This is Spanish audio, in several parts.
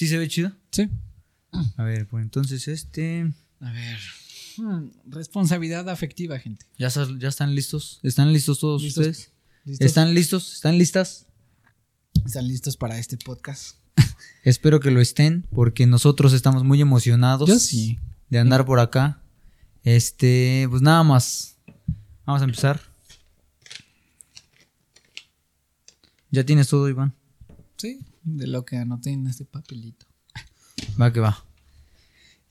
¿Sí se ve chido? Sí. A ver, pues entonces este. A ver. Hmm, responsabilidad afectiva, gente. ¿Ya, están listos? ¿Están listos todos ¿Listos? ustedes? ¿Listos? ¿Están listos? ¿Están listas? ¿Están listos para este podcast? Espero que lo estén, porque nosotros estamos muy emocionados Yo sí. de andar por acá. Este, pues nada más. Vamos a empezar. ¿Ya tienes todo, Iván? Sí, de lo que anoté en este papelito. Va que va.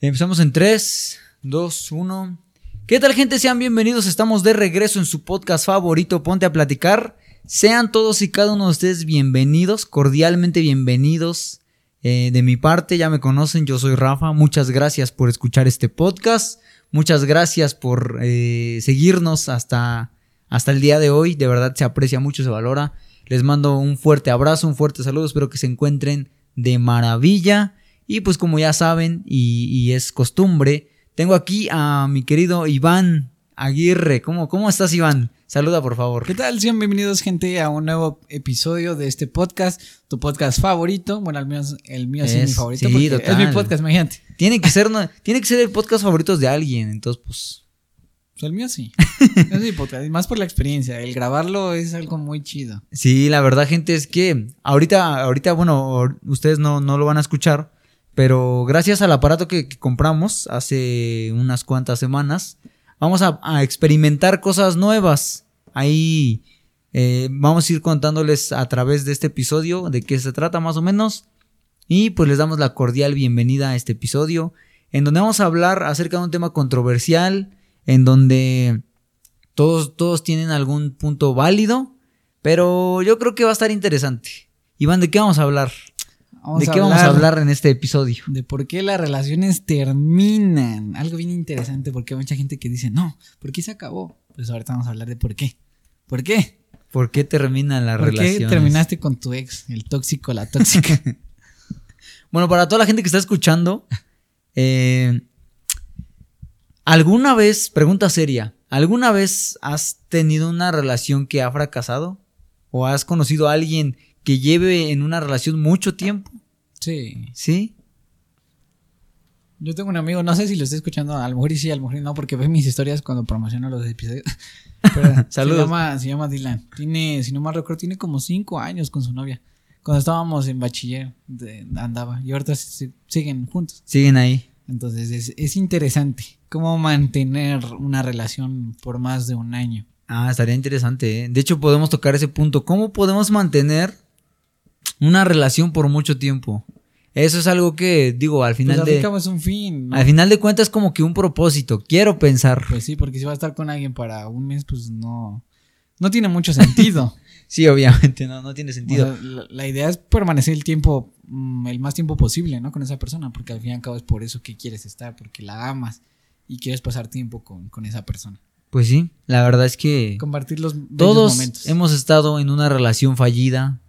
Empezamos en 3, 2, 1. ¿Qué tal gente? Sean bienvenidos. Estamos de regreso en su podcast favorito, Ponte a Platicar. Sean todos y cada uno de ustedes bienvenidos, cordialmente bienvenidos. Eh, de mi parte, ya me conocen, yo soy Rafa. Muchas gracias por escuchar este podcast. Muchas gracias por eh, seguirnos hasta, hasta el día de hoy. De verdad se aprecia mucho, se valora. Les mando un fuerte abrazo, un fuerte saludo. Espero que se encuentren de maravilla. Y pues como ya saben y, y es costumbre, tengo aquí a mi querido Iván Aguirre. ¿Cómo, cómo estás Iván? Saluda por favor. ¿Qué tal? Sean bienvenidos, gente, a un nuevo episodio de este podcast, tu podcast favorito. Bueno, al menos el mío sí es, mi favorito, sí, porque total. es mi podcast, imagínate. Tiene que ser, no- tiene que ser el podcast favorito de alguien. Entonces, pues. El mío sí. es mi podcast, y más por la experiencia. El grabarlo es algo muy chido. Sí, la verdad, gente, es que ahorita, ahorita, bueno, ustedes no, no lo van a escuchar, pero gracias al aparato que, que compramos hace unas cuantas semanas, vamos a, a experimentar cosas nuevas. Ahí eh, vamos a ir contándoles a través de este episodio de qué se trata más o menos. Y pues les damos la cordial bienvenida a este episodio, en donde vamos a hablar acerca de un tema controversial, en donde todos, todos tienen algún punto válido, pero yo creo que va a estar interesante. Iván, ¿de qué vamos a hablar? Vamos ¿De qué vamos a hablar en este episodio? De por qué las relaciones terminan. Algo bien interesante, porque hay mucha gente que dice, no, ¿por qué se acabó? Pues ahorita vamos a hablar de por qué. ¿Por qué? ¿Por qué terminan las ¿Por qué relaciones? terminaste con tu ex, el tóxico, la tóxica? Bueno, para toda la gente que está escuchando, eh, ¿alguna vez, pregunta seria, ¿alguna vez has tenido una relación que ha fracasado? ¿O has conocido a alguien que lleve en una relación mucho tiempo? sí. ¿Sí? Yo tengo un amigo, no sé si lo estoy escuchando, a lo mejor y sí, a lo mejor no, porque ve mis historias cuando promociono los episodios. Pero Saludos. Se llama, se llama Dylan. Tiene, si no mal recuerdo, tiene como cinco años con su novia. Cuando estábamos en bachiller, de- andaba. Y ahorita se- siguen juntos. Siguen ahí. Entonces es, es interesante cómo mantener una relación por más de un año. Ah, estaría interesante. ¿eh? De hecho, podemos tocar ese punto. ¿Cómo podemos mantener una relación por mucho tiempo? Eso es algo que, digo, al Pues final al de... un fin, ¿no? Al final de cuentas es como que un propósito. Quiero pensar. Pues sí, porque si va a estar con alguien para un mes, pues no, no tiene mucho sentido. Sí, obviamente, no, no tiene O sentido. sea, la, la idea es permanecer el tiempo, mm, el más tiempo posible, ¿no? Con esa persona, porque al fin y al cabo es por eso que quieres estar, porque la amas y quieres pasar tiempo con, con esa persona. Pues sí, la verdad es que Compartir los todos momentos. hemos estado en una relación fallida.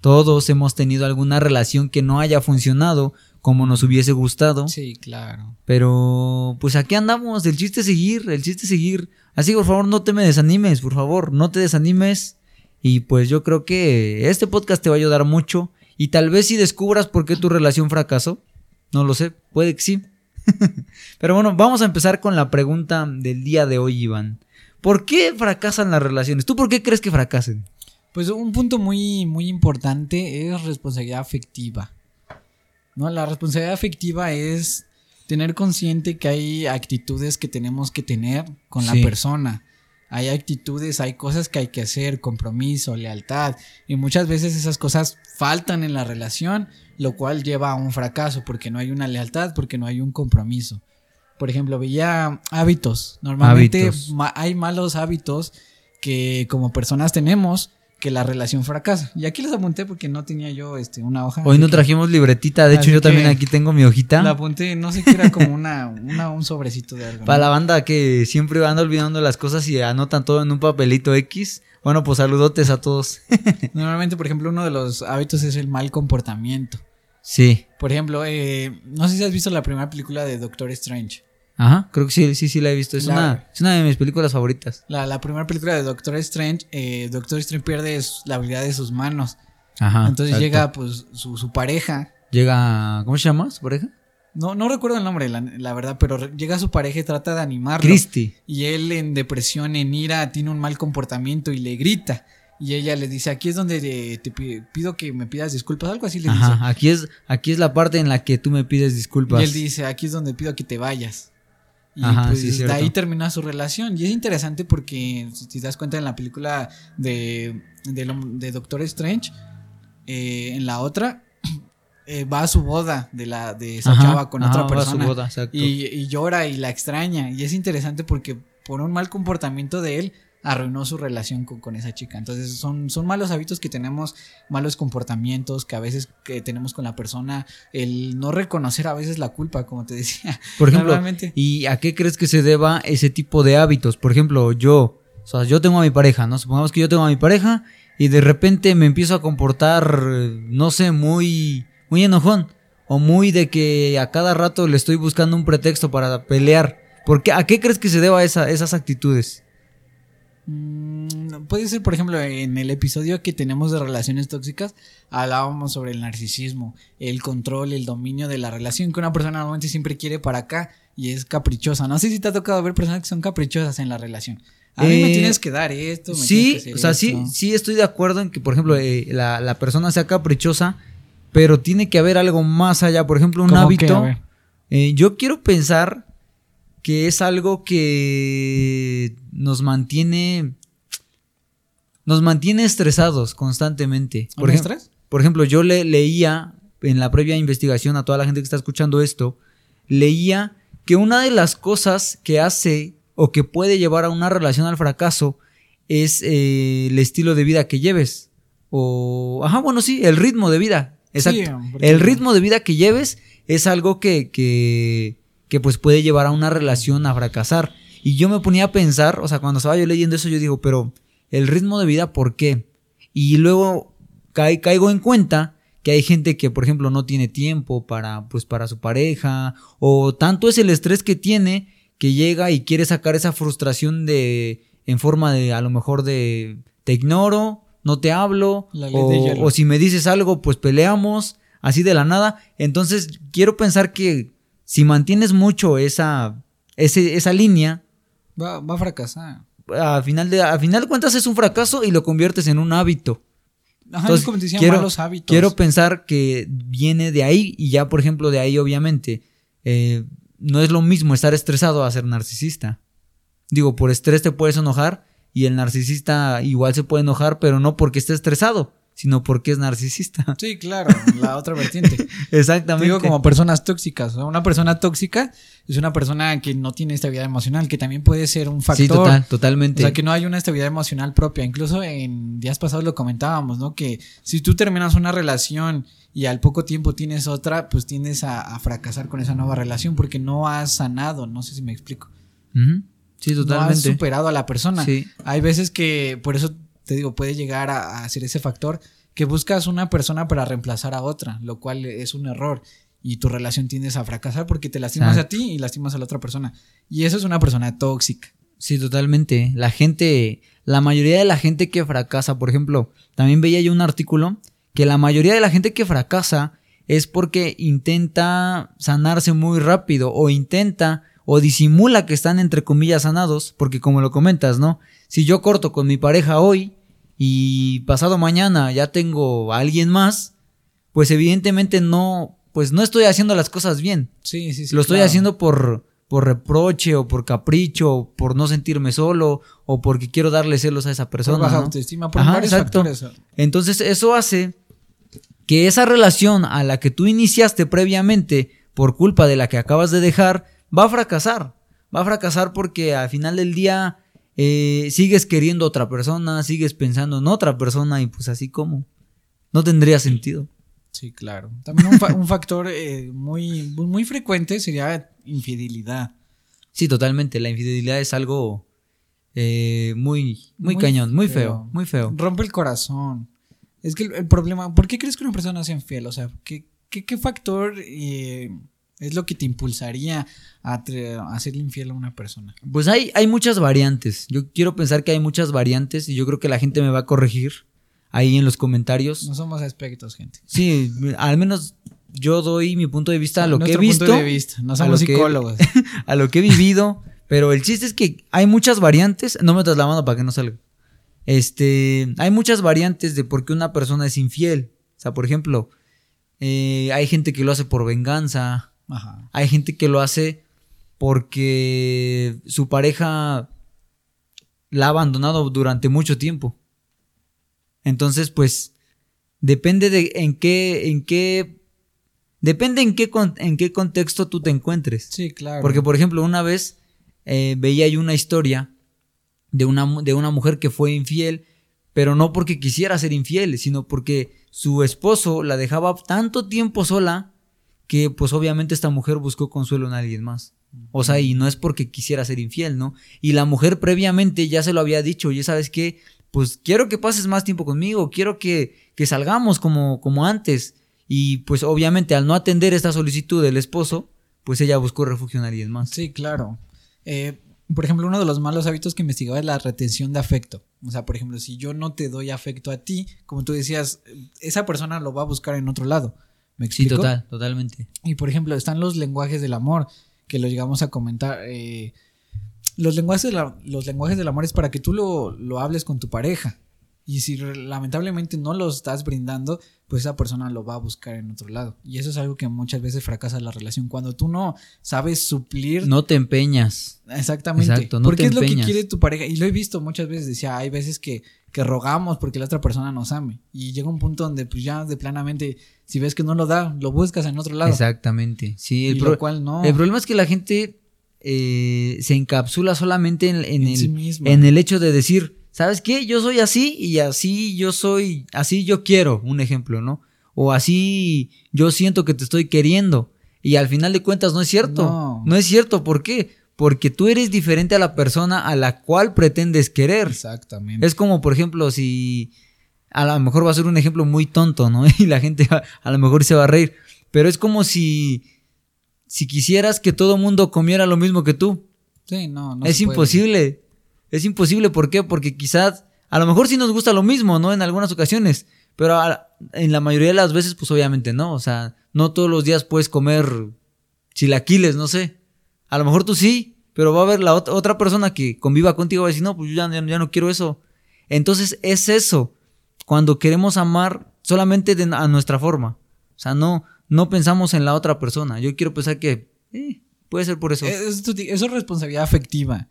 Todos hemos tenido alguna relación que no haya funcionado como nos hubiese gustado. Sí, claro. Pero pues aquí andamos, el chiste es seguir, el chiste es seguir. Así que por favor no te me desanimes, por favor, no te desanimes. Y pues yo creo que este podcast te va a ayudar mucho. Y tal vez si descubras por qué tu relación fracasó, no lo sé, puede que sí. Pero bueno, vamos a empezar con la pregunta del día de hoy, Iván. ¿Por qué fracasan las relaciones? ¿Tú por qué crees que fracasen? Pues un punto muy, muy importante es responsabilidad afectiva. ¿No? La responsabilidad afectiva es tener consciente que hay actitudes que tenemos que tener con Sí. la persona. Hay actitudes, hay cosas que hay que hacer, compromiso, lealtad. Y muchas veces esas cosas faltan en la relación, lo cual lleva a un fracaso porque no hay una lealtad, porque no hay un compromiso. Por ejemplo, veía hábitos. Normalmente Hábitos. ma- hay malos hábitos que como personas tenemos que la relación fracasa. Y aquí les apunté porque no tenía yo este, una hoja. Hoy no que trajimos libretita, de hecho yo también aquí tengo mi hojita. La apunté, no sé qué era como una, una- un sobrecito de algo. ¿no? Para la banda que siempre anda olvidando las cosas y anotan todo en un papelito X. Bueno, pues saludotes a todos. Normalmente, por ejemplo, uno de los hábitos es el mal comportamiento. Sí. Por ejemplo, eh, no sé si has visto la primera película de Doctor Strange. Ajá, creo que sí, sí, sí la he visto. Es, La- una, es una de mis películas favoritas. La, la primera película de Doctor Strange, Doctor Strange pierde su- la habilidad de sus manos. Ajá. Entonces exacto. llega pues su, su pareja llega, ¿cómo se llama su pareja? No, no recuerdo el nombre, la, la verdad, pero llega su pareja y trata de animarlo. Christy. Y él en depresión, en ira, tiene un mal comportamiento y le grita. Y ella le dice, aquí es donde eh, te pi- pido que me pidas disculpas, algo así le dice. Ajá, aquí es, aquí es la parte en la que tú me pides disculpas. Y él dice, aquí es donde pido que te vayas. Y Ajá, pues sí, de ahí termina su relación. Y es interesante porque, si te das cuenta en la película de, de, Doctor Strange, eh, en la otra, eh, va a su boda de, la, de esa Ajá, chava con ajá, otra persona. boda, y, y llora y la extraña. Y es interesante porque por un mal comportamiento de él, arruinó su relación con, con esa chica. Entonces son, son malos hábitos que tenemos, malos comportamientos que a veces que tenemos con la persona, el no reconocer a veces la culpa, como te decía. Por ejemplo, Normalmente. ¿y a qué crees que se deba ese tipo de hábitos? Por ejemplo, yo, o sea, yo tengo a mi pareja, ¿no? Supongamos que yo tengo a mi pareja y de repente me empiezo a comportar, no sé, muy, muy enojón. O muy de que a cada rato le estoy buscando un pretexto para pelear. ¿Por qué? ¿A qué crees que se deba esa, esas actitudes? Mm, Puede ser, por ejemplo, en el episodio que tenemos de relaciones tóxicas, hablábamos sobre el narcisismo, el control, el dominio de la relación, que una persona normalmente siempre quiere para acá y es caprichosa. No sé si te ha tocado ver personas que son caprichosas en la relación. A mí me Eh, tienes que dar esto. me Sí, tienes que hacer o sea, sí, esto. sí estoy de acuerdo en que, por ejemplo, eh, la, la persona sea caprichosa, pero tiene que haber algo más allá. Por ejemplo, un hábito. eh, yo quiero pensar que es algo que nos mantiene. Nos mantiene estresados constantemente. ¿Un Por, ejem- estrés? por ejemplo, yo le leía en la previa investigación a toda la gente que está escuchando esto, leía que una de las cosas que hace o que puede llevar a una relación al fracaso es eh, el estilo de vida que lleves. O, ajá, bueno, sí, el ritmo de vida. Exacto. Sí, el ritmo de vida que lleves es algo que, que, que pues puede llevar a una relación a fracasar. Y yo me ponía a pensar, o sea, cuando estaba yo leyendo eso, yo digo, pero el ritmo de vida, ¿por qué? Y luego ca- caigo en cuenta que hay gente que, por ejemplo, no tiene tiempo para, pues, para su pareja, o tanto es el estrés que tiene que llega y quiere sacar esa frustración de, en forma de, a lo mejor de, te ignoro, no te hablo, o si me dices algo, pues peleamos, así de la nada. Entonces, quiero pensar que si mantienes mucho esa, ese, esa línea, Va, va a fracasar. a final, de, a final de cuentas es un fracaso y lo conviertes en un hábito. Ajá, Entonces, es como te decía, quiero, malos hábitos. quiero pensar que viene de ahí y ya, por ejemplo, de ahí obviamente eh, no es lo mismo estar estresado a ser narcisista. Digo, por estrés te puedes enojar y el narcisista igual se puede enojar, pero no porque esté estresado, sino porque es narcisista. Sí, claro, la otra vertiente. Te Exactamente. digo como personas tóxicas. Una persona tóxica es una persona que no tiene estabilidad emocional, que también puede ser un factor. Sí, total, O totalmente. sea, que no hay una estabilidad emocional propia. Incluso en días pasados lo comentábamos, ¿no? Que si tú terminas una relación y al poco tiempo tienes otra, pues tiendes a, a fracasar con esa nueva relación porque no has sanado. No sé si me explico. Sí, No has totalmente. superado a la persona. Sí. Hay veces que, por eso te digo, puede llegar a, a ser ese factor que buscas una persona para reemplazar a otra, lo cual es un error. Y tu relación tiendes a fracasar porque te lastimas Exacto. a ti y lastimas a la otra persona. Y eso es una persona tóxica. Sí, totalmente. La gente, la mayoría de la gente que fracasa, por ejemplo, también veía yo un artículo que la mayoría de la gente que fracasa es porque intenta sanarse muy rápido o intenta o disimula que están entre comillas sanados, porque como lo comentas, ¿no? Si yo corto con mi pareja hoy y pasado mañana ya tengo a alguien más, pues evidentemente no, pues no estoy haciendo las cosas bien. Sí, sí, sí. Lo estoy claro. haciendo por, por reproche o por capricho, o por no sentirme solo o porque quiero darle celos a esa por persona. baja ¿no? autoestima, por Ajá, varios exacto. factores. Entonces eso hace que esa relación a la que tú iniciaste previamente por culpa de la que acabas de dejar va a fracasar. Va a fracasar porque al final del día eh, sigues queriendo a otra persona, sigues pensando en otra persona y pues así como no tendría sentido. Sí, claro. También un, fa- un factor eh, muy, muy frecuente sería infidelidad. Sí, totalmente. La infidelidad es algo eh, muy, muy, Muy cañón, muy feo. feo, muy feo. Rompe el corazón. Es que el, el problema, ¿por qué crees que una persona sea infiel? O sea, ¿qué, qué, qué factor eh, es lo que te impulsaría a, a ser infiel a una persona? Pues hay, hay muchas variantes. Yo quiero pensar que hay muchas variantes y yo creo que la gente me va a corregir ahí en los comentarios. No somos aspectos, gente. Sí, al menos yo doy mi punto de vista a lo que he visto. punto de vista, no a somos lo que- psicólogos. a lo que he vivido. Pero el chiste es que hay muchas variantes. No me la mano para que no salga. Este, hay muchas variantes de por qué una persona es infiel. O sea, por ejemplo, eh, hay gente que lo hace por venganza. Ajá. Hay gente que lo hace porque su pareja la ha abandonado durante mucho tiempo. Entonces, pues, depende de en qué, en qué, depende en qué, en qué contexto tú te encuentres. Sí, claro. Porque, por ejemplo, una vez eh, veía yo una historia de una, de una mujer que fue infiel, pero no porque quisiera ser infiel, sino porque su esposo la dejaba tanto tiempo sola que pues obviamente esta mujer buscó consuelo en alguien más. O sea, y no es porque quisiera ser infiel, ¿no? Y la mujer previamente ya se lo había dicho, ya sabes qué, pues quiero que pases más tiempo conmigo, quiero que, que salgamos como, como antes. Y pues obviamente al no atender esta solicitud del esposo, pues ella buscó refugio en alguien más. Sí, claro. Eh, por ejemplo, uno de los malos hábitos que investigaba es la retención de afecto. O sea, por ejemplo, si yo no te doy afecto a ti, como tú decías, esa persona lo va a buscar en otro lado. ¿Me Sí, explico? total, totalmente. Y por ejemplo, están los lenguajes del amor, que los llegamos a comentar. eh, los, lenguajes de la- los lenguajes del amor es para que tú lo, lo hables con tu pareja. Y si lamentablemente no lo estás brindando, pues esa persona lo va a buscar en otro lado. Y eso es algo que muchas veces fracasa la relación. Cuando tú no sabes suplir No te empeñas. Exactamente. Exacto, no porque te es lo que quiere tu pareja. Y lo he visto muchas veces. Decía, hay veces que, que rogamos porque la otra persona nos ame. Y llega un punto donde, pues ya de planamente, si ves que no lo da, lo buscas en otro lado. Exactamente. Sí, Y el, lo pro- cual no. el problema es que la gente eh, se encapsula solamente en, en En el, sí en el hecho de decir, ¿sabes qué? Yo soy así y así yo soy, así yo quiero, un ejemplo, ¿no? O así yo siento que te estoy queriendo. Y al final de cuentas no es cierto. No. No, es cierto. ¿Por qué? Porque tú eres diferente a la persona a la cual pretendes querer. Exactamente. Es como, por ejemplo, si a lo mejor va a ser un ejemplo muy tonto, ¿no? Y la gente va- a lo mejor se va a reír. Pero es como si, si quisieras que todo mundo comiera lo mismo que tú. Sí, no, no es puede. Es imposible. ¿Por qué? Porque quizás, a lo mejor sí nos gusta lo mismo, ¿no? En algunas ocasiones. Pero en la mayoría de las veces, pues obviamente no. O sea, no todos los días puedes comer chilaquiles, no sé. A lo mejor tú sí, pero va a haber la ot- otra persona que conviva contigo y va a decir, no, pues yo ya, no quiero eso. Entonces es eso. Cuando queremos amar solamente a nuestra forma. O sea, no, no pensamos en la otra persona. Yo quiero pensar que eh, puede ser por eso. Es- Eso, eso es responsabilidad afectiva.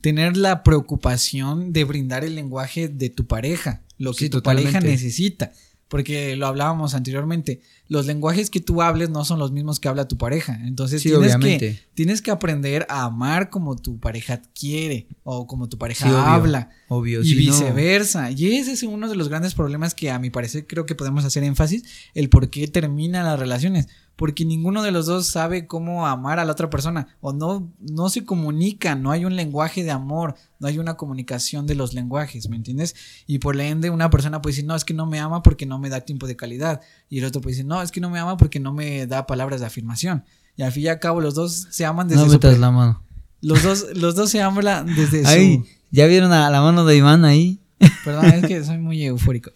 Tener la preocupación de brindar el lenguaje de tu pareja, lo que Sí, tu totalmente. pareja necesita. Porque lo hablábamos anteriormente, los lenguajes que tú hables no son los mismos que habla tu pareja. Entonces Sí, tienes, obviamente. que, tienes que aprender a amar como tu pareja quiere o como tu pareja Sí, habla. Obvio. Y si no- viceversa. Y ese es uno de los grandes problemas que a mi parecer creo que podemos hacer énfasis, el por qué terminan las relaciones. Porque ninguno de los dos sabe cómo amar a la otra persona. O no, no se comunican, no hay un lenguaje de amor, no hay una comunicación de los lenguajes, ¿me entiendes? Y por la ende una persona puede decir, no, es que no me ama porque no me da tiempo de calidad. Y el otro puede decir, no, es que no me ama porque no me da palabras de afirmación. Y al fin y al cabo los dos se aman desde no su... la mano. Los dos, los dos se aman desde Ahí, su... ya vieron a la mano de Iván ahí. Perdón, es que soy muy eufórico.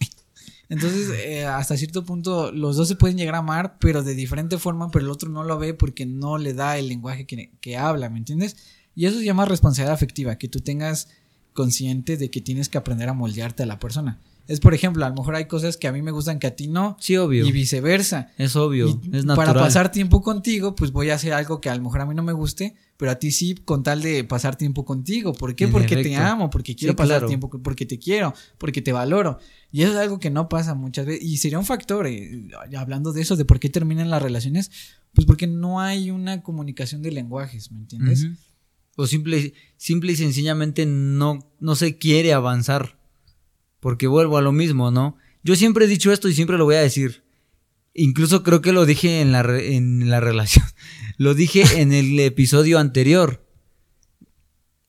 Entonces, eh, hasta cierto punto, los dos se pueden llegar a amar, pero de diferente forma, pero el otro no lo ve porque no le da el lenguaje que, que habla, ¿me entiendes? Y eso se llama responsabilidad afectiva, que tú tengas consciente de que tienes que aprender a moldearte a la persona. Es, por ejemplo, a lo mejor hay cosas que a mí me gustan que a ti no, Sí, obvio. y viceversa. Es obvio. Y es natural. Para pasar tiempo contigo, pues voy a hacer algo que a lo mejor a mí no me guste, pero a ti sí, con tal de pasar tiempo contigo. ¿Por qué? En Porque te amo, porque quiero Sí, pasar claro. tiempo, porque te quiero, porque te valoro. Y eso es algo que no pasa muchas veces. Y sería un factor, eh, hablando de eso, de por qué terminan las relaciones, pues porque no hay una comunicación de lenguajes, ¿me entiendes? O simple, simple y sencillamente no, no se quiere avanzar. Porque vuelvo a lo mismo, ¿no? Yo siempre he dicho esto y siempre lo voy a decir. Incluso creo que lo dije en la, en la relación. Lo dije en el episodio anterior.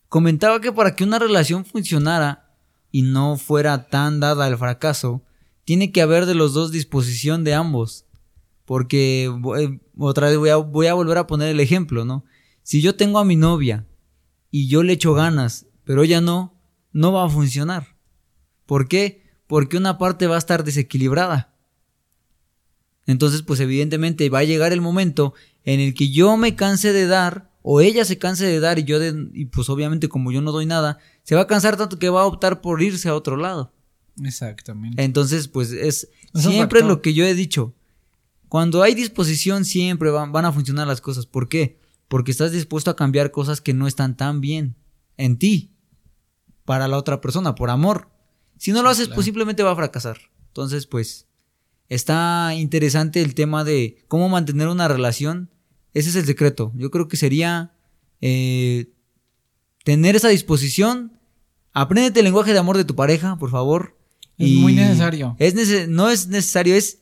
Comentaba que para que una relación funcionara y no fuera tan dada al fracaso, tiene que haber de los dos disposición de ambos. Porque eh, otra vez voy a, voy a volver a poner el ejemplo, ¿no? Si yo tengo a mi novia y yo le echo ganas, pero ella no, no va a funcionar. ¿Por qué? Porque una parte va a estar desequilibrada. Entonces, pues evidentemente va a llegar el momento en el que yo me canse de dar o ella se canse de dar y yo de, y pues obviamente como yo no doy nada, se va a cansar tanto que va a optar por irse a otro lado. Exactamente. Entonces, pues es siempre lo que yo he dicho. Cuando hay disposición siempre van, van a funcionar las cosas. ¿Por qué? Porque estás dispuesto a cambiar cosas que no están tan bien en ti para la otra persona, por amor. Si no lo haces, pues simplemente va a fracasar. Entonces, pues está interesante el tema de cómo mantener una relación. Ese es el secreto. Yo creo que sería eh, tener esa disposición. Apréndete el lenguaje de amor de tu pareja, por favor. Es muy necesario. Es no es necesario, es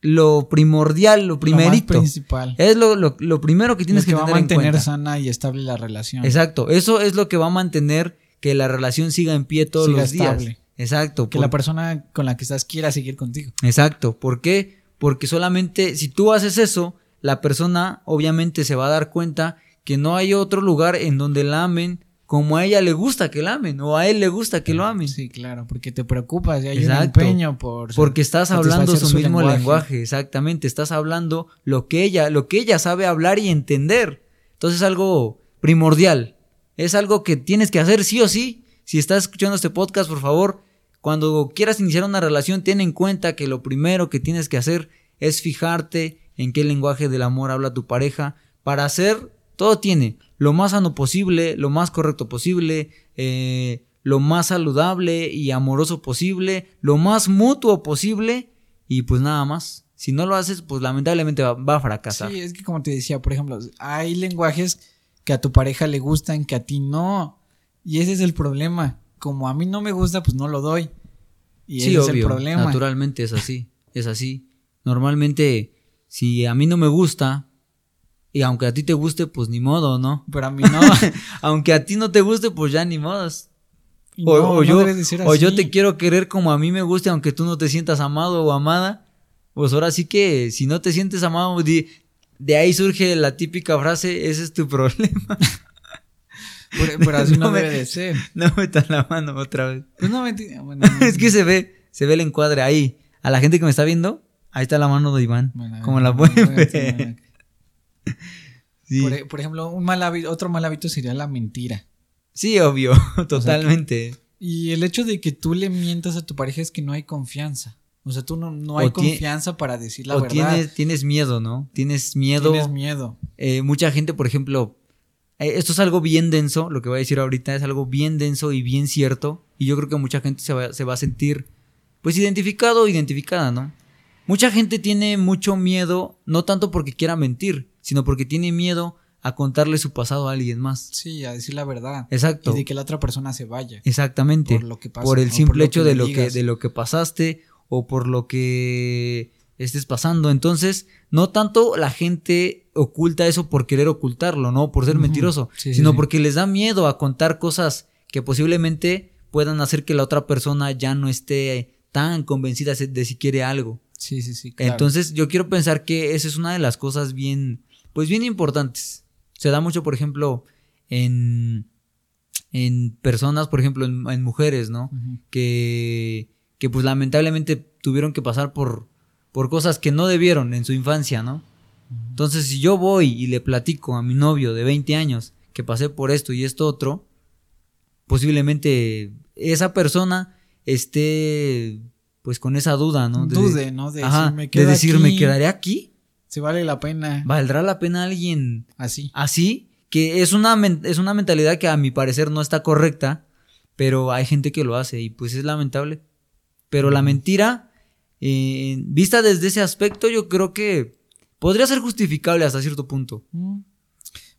lo primordial, lo primerito. Lo principal. Es lo, lo, primero que tienes que, tener va a mantener sana y estable la relación. Exacto. Eso es lo que va a mantener que la relación siga en pie todos los días. Exacto. Que la persona con la que estás quiera seguir contigo. Exacto. ¿Por qué? Porque solamente si tú haces eso, la persona obviamente se va a dar cuenta que no hay otro lugar en donde la amen como a ella le gusta que la amen o a él le gusta que lo amen. Sí, claro, porque te preocupas y hay un empeño por porque estás hablando su, mismo lenguaje. exactamente, estás hablando lo que ella lo que ella sabe hablar y entender. Entonces es algo primordial. Es algo que tienes que hacer sí o sí. Si estás escuchando este podcast, por favor, cuando quieras iniciar una relación, ten en cuenta que lo primero que tienes que hacer es fijarte en qué lenguaje del amor habla tu pareja para hacer todo tiene lo más sano posible, lo más correcto posible, eh, lo más saludable y amoroso posible, lo más mutuo posible y pues nada más. Si no lo haces, pues lamentablemente va, a fracasar. Sí, es que como te decía, por ejemplo, hay lenguajes que a tu pareja le gustan, que a ti no. Y ese es el problema. Como a mí no me gusta, pues no lo doy. Y ese es el problema. Naturalmente es así. Es así. Normalmente, si a mí no me gusta, y aunque a ti te guste, pues ni modo, ¿no? Pero a mí no. aunque a ti no te guste, pues ya ni modos. O, yo, o yo te quiero querer como a mí me guste, aunque tú no te sientas amado o amada. Pues ahora sí que si no te sientes amado, de, ahí surge la típica frase, ese es tu problema. Pero, así no, debe de ser. No metas la mano otra vez. Pues no es que se ve, se ve el encuadre ahí. A la gente que me está viendo, ahí está la mano de Iván. como la pueden ver. E, por, ejemplo, un mal otro mal hábito sería la mentira. Sí, obvio, totalmente. y el hecho de que tú le mientas a tu pareja es que no hay confianza. O sea, tú no, no hay confianza para decir la o verdad. Tienes, tienes miedo, ¿no? Tienes miedo. Tienes miedo. Eh, mucha gente, por ejemplo, esto es algo bien denso, lo que voy a decir ahorita es algo bien denso y bien cierto. Y yo creo que mucha gente se va, se va a sentir, pues, identificado o identificada, ¿no? Mucha gente tiene mucho miedo, no tanto porque quiera mentir, sino porque tiene miedo a contarle su pasado a alguien más. Sí, a decir la verdad. Exacto. Y de que la otra persona se vaya. Exactamente. Por lo que pasa, Por el simple hecho de lo que de lo que pasaste o por lo que estés pasando. Entonces, no tanto la gente oculta eso por querer ocultarlo, no por ser mentiroso, sino porque les da miedo a contar cosas que posiblemente puedan hacer que la otra persona ya no esté tan convencida de si quiere algo. Sí, sí, sí. Entonces, yo quiero pensar que esa es una de las cosas bien pues bien importantes. Se da mucho, por ejemplo, en, en personas, por ejemplo, en, mujeres, ¿no? que, que pues lamentablemente tuvieron que pasar por, por cosas que no debieron en su infancia, ¿no? Entonces, si yo voy y le platico a mi novio de 20 años que pasé por esto y esto otro, posiblemente esa persona esté pues con esa duda, ¿no? Dude, ¿no? De, de decir, ¿me quedaré aquí? Si vale la pena. ¿Valdrá la pena alguien así? Así, que es una, es una mentalidad que a mi parecer no está correcta, pero hay gente que lo hace y pues es lamentable. Pero la mentira, eh, vista desde ese aspecto, yo creo que podría ser justificable hasta cierto punto. Mm.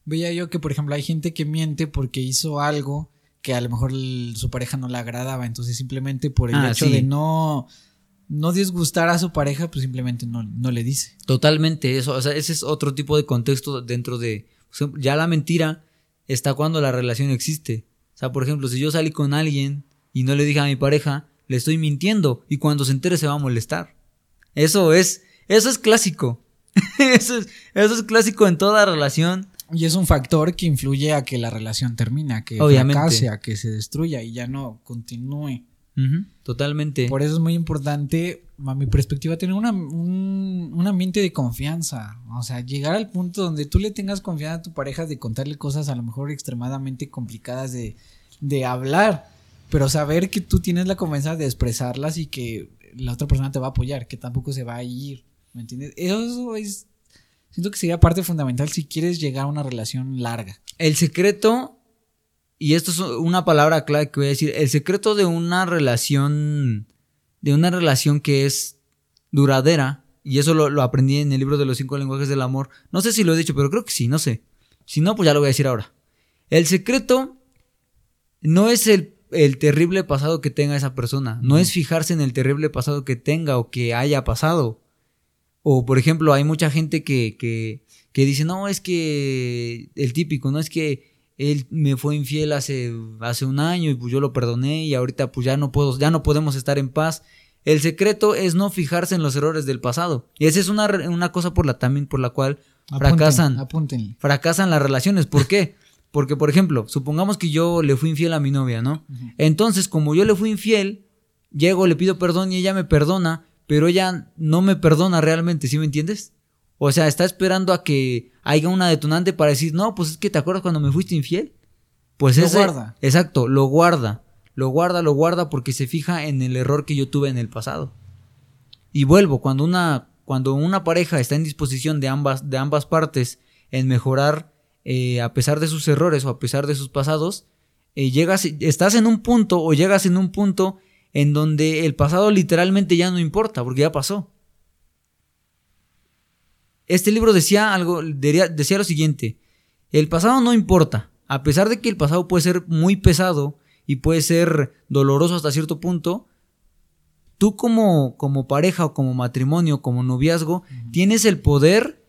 Veía yo que, por ejemplo, hay gente que miente porque hizo algo que a lo mejor su pareja no le agradaba, entonces simplemente por el ah, hecho de no no disgustar a su pareja, pues simplemente no, no le dice. Totalmente, eso, o sea, ese es otro tipo de contexto dentro de, ya la mentira está cuando la relación existe. O sea, por ejemplo, si yo salí con alguien y no le dije a mi pareja, le estoy mintiendo y cuando se entere se va a molestar. Eso es, eso es clásico. eso, es, eso es clásico en toda relación. Y es un factor que influye a que la relación termine, a que Obviamente. fracase, a que se destruya y ya no continúe. Totalmente. Por eso es muy importante, a mi perspectiva, tener una, un, un ambiente de confianza. O sea, llegar al punto donde tú le tengas confianza a tu pareja de contarle cosas a lo mejor extremadamente complicadas de, de hablar, pero saber que tú tienes la confianza de expresarlas y que la otra persona te va a apoyar, que tampoco se va a ir. ¿Me entiendes? Eso es. Siento que sería parte fundamental si quieres llegar a una relación larga. El secreto, y esto es una palabra clave que voy a decir, el secreto de una relación, de una relación que es duradera, y eso lo, lo aprendí en el libro de los cinco lenguajes del amor, no sé si lo he dicho, pero creo que sí, no sé. Si no, pues ya lo voy a decir ahora. El secreto no es el, el terrible pasado que tenga esa persona, no es fijarse en el terrible pasado que tenga o que haya pasado. O, por ejemplo, hay mucha gente que, que, que dice, no, es que el típico, no es que él me fue infiel hace, hace un año y pues yo lo perdoné y ahorita pues ya no puedo, ya no podemos estar en paz. El secreto es no fijarse en los errores del pasado. Y esa es una, una cosa por la también por la cual fracasan, Apúntenle. fracasan las relaciones. ¿Por qué? Porque, por ejemplo, supongamos que yo le fui infiel a mi novia, ¿no? Entonces, como yo le fui infiel, llego, le pido perdón y ella me perdona, pero ella no me perdona realmente, ¿sí me entiendes? O sea, está esperando a que haya una detonante para decir, no, pues es que te acuerdas cuando me fuiste infiel. Pues Lo ese- guarda. Exacto, lo guarda. Lo guarda, lo guarda porque se fija en el error que yo tuve en el pasado. Y vuelvo, cuando una, cuando una pareja está en disposición de ambas, de ambas partes en mejorar eh, a pesar de sus errores o a pesar de sus pasados, eh, llegas, estás en un punto o llegas en un punto en donde el pasado literalmente ya no importa, porque ya pasó. Este libro decía algo, decía, lo siguiente, el pasado no importa, a pesar de que el pasado puede ser muy pesado y puede ser doloroso hasta cierto punto, tú como, como pareja o como matrimonio, como noviazgo, tienes el poder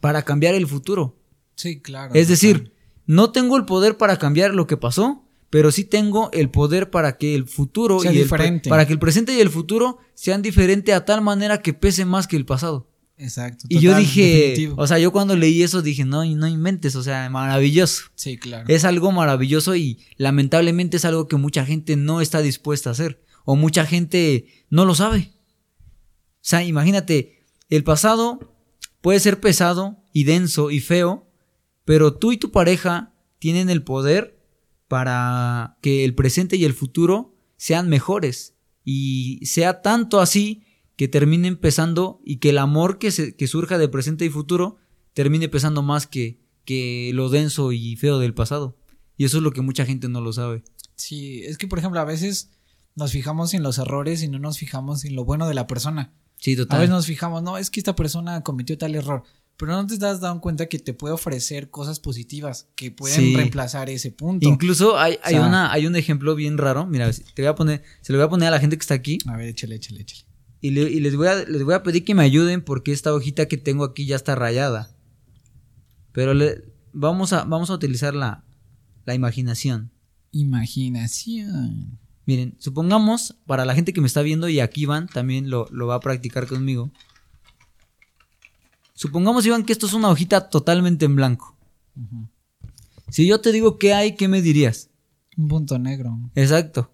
para cambiar el futuro. Sí, claro. Es decir, no tengo el poder para cambiar lo que pasó, pero sí tengo el poder para que el futuro Sea y el para que el presente y el futuro sean diferentes a tal manera que pese más que el pasado. Exacto. y yo dije, definitivo. o sea, yo cuando leí eso dije, no, no inventes, o sea, maravilloso. sí, claro. Es algo maravilloso y lamentablemente es algo que mucha gente no está dispuesta a hacer o mucha gente no lo sabe. O sea, imagínate, el pasado puede ser pesado y denso y feo, pero tú y tu pareja tienen el poder para que el presente y el futuro sean mejores y sea tanto así que termine pesando y que el amor que, se, que surja de presente y futuro termine pesando más que, que lo denso y feo del pasado. Y eso es lo que mucha gente no lo sabe. Sí, es que por ejemplo a veces nos fijamos en los errores y no nos fijamos en lo bueno de la persona. Sí, A total. veces nos fijamos, no, es que esta persona cometió tal error, pero no te estás dando cuenta que te puede ofrecer cosas positivas que pueden Sí. reemplazar ese punto. Incluso hay, hay, O sea- una, hay un ejemplo bien raro. Mira, te voy a poner, se lo voy a poner a la gente que está aquí. A ver, échale, échale, échale. Y, le- y les, voy a, les voy a pedir que me ayuden porque esta hojita que tengo aquí ya está rayada. Pero le- vamos, a, vamos a utilizar la, la imaginación. Imaginación. Miren, supongamos, para la gente que me está viendo y aquí Iván también lo, lo va a practicar conmigo. Supongamos, Iván, que esto es una hojita totalmente en blanco. Si yo te digo qué hay, ¿qué me dirías? Un punto negro. Exacto.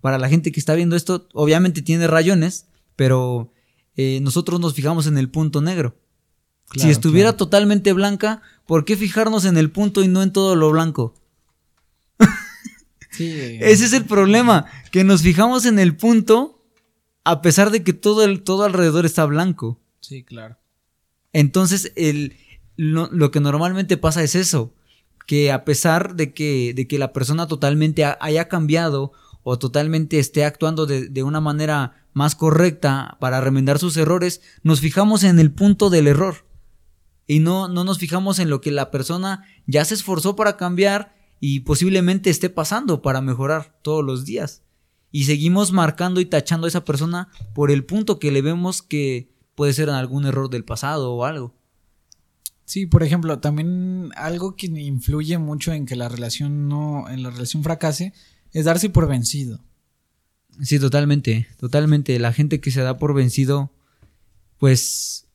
Para la gente que está viendo esto, obviamente tiene rayones, pero eh, nosotros nos fijamos en el punto negro. si estuviera claro. totalmente blanca, ¿por qué fijarnos en el punto y no en todo lo blanco? Sí. Ese es el problema, que nos fijamos en el punto a pesar de que todo, el, todo alrededor está blanco. Sí, claro. Entonces, el, lo, que normalmente pasa es eso, que a pesar de que, de que la persona totalmente ha- haya cambiado o totalmente esté actuando de, de una manera más correcta para remendar sus errores, nos fijamos en el punto del error y no, no nos fijamos en lo que la persona ya se esforzó para cambiar y posiblemente esté pasando para mejorar todos los días. Y seguimos marcando y tachando a esa persona por el punto que le vemos que puede ser algún error del pasado o algo. Sí, por ejemplo, también algo que influye mucho en que la relación no, en la relación fracase, es darse por vencido. Sí, totalmente, totalmente. La gente que se da por vencido, pues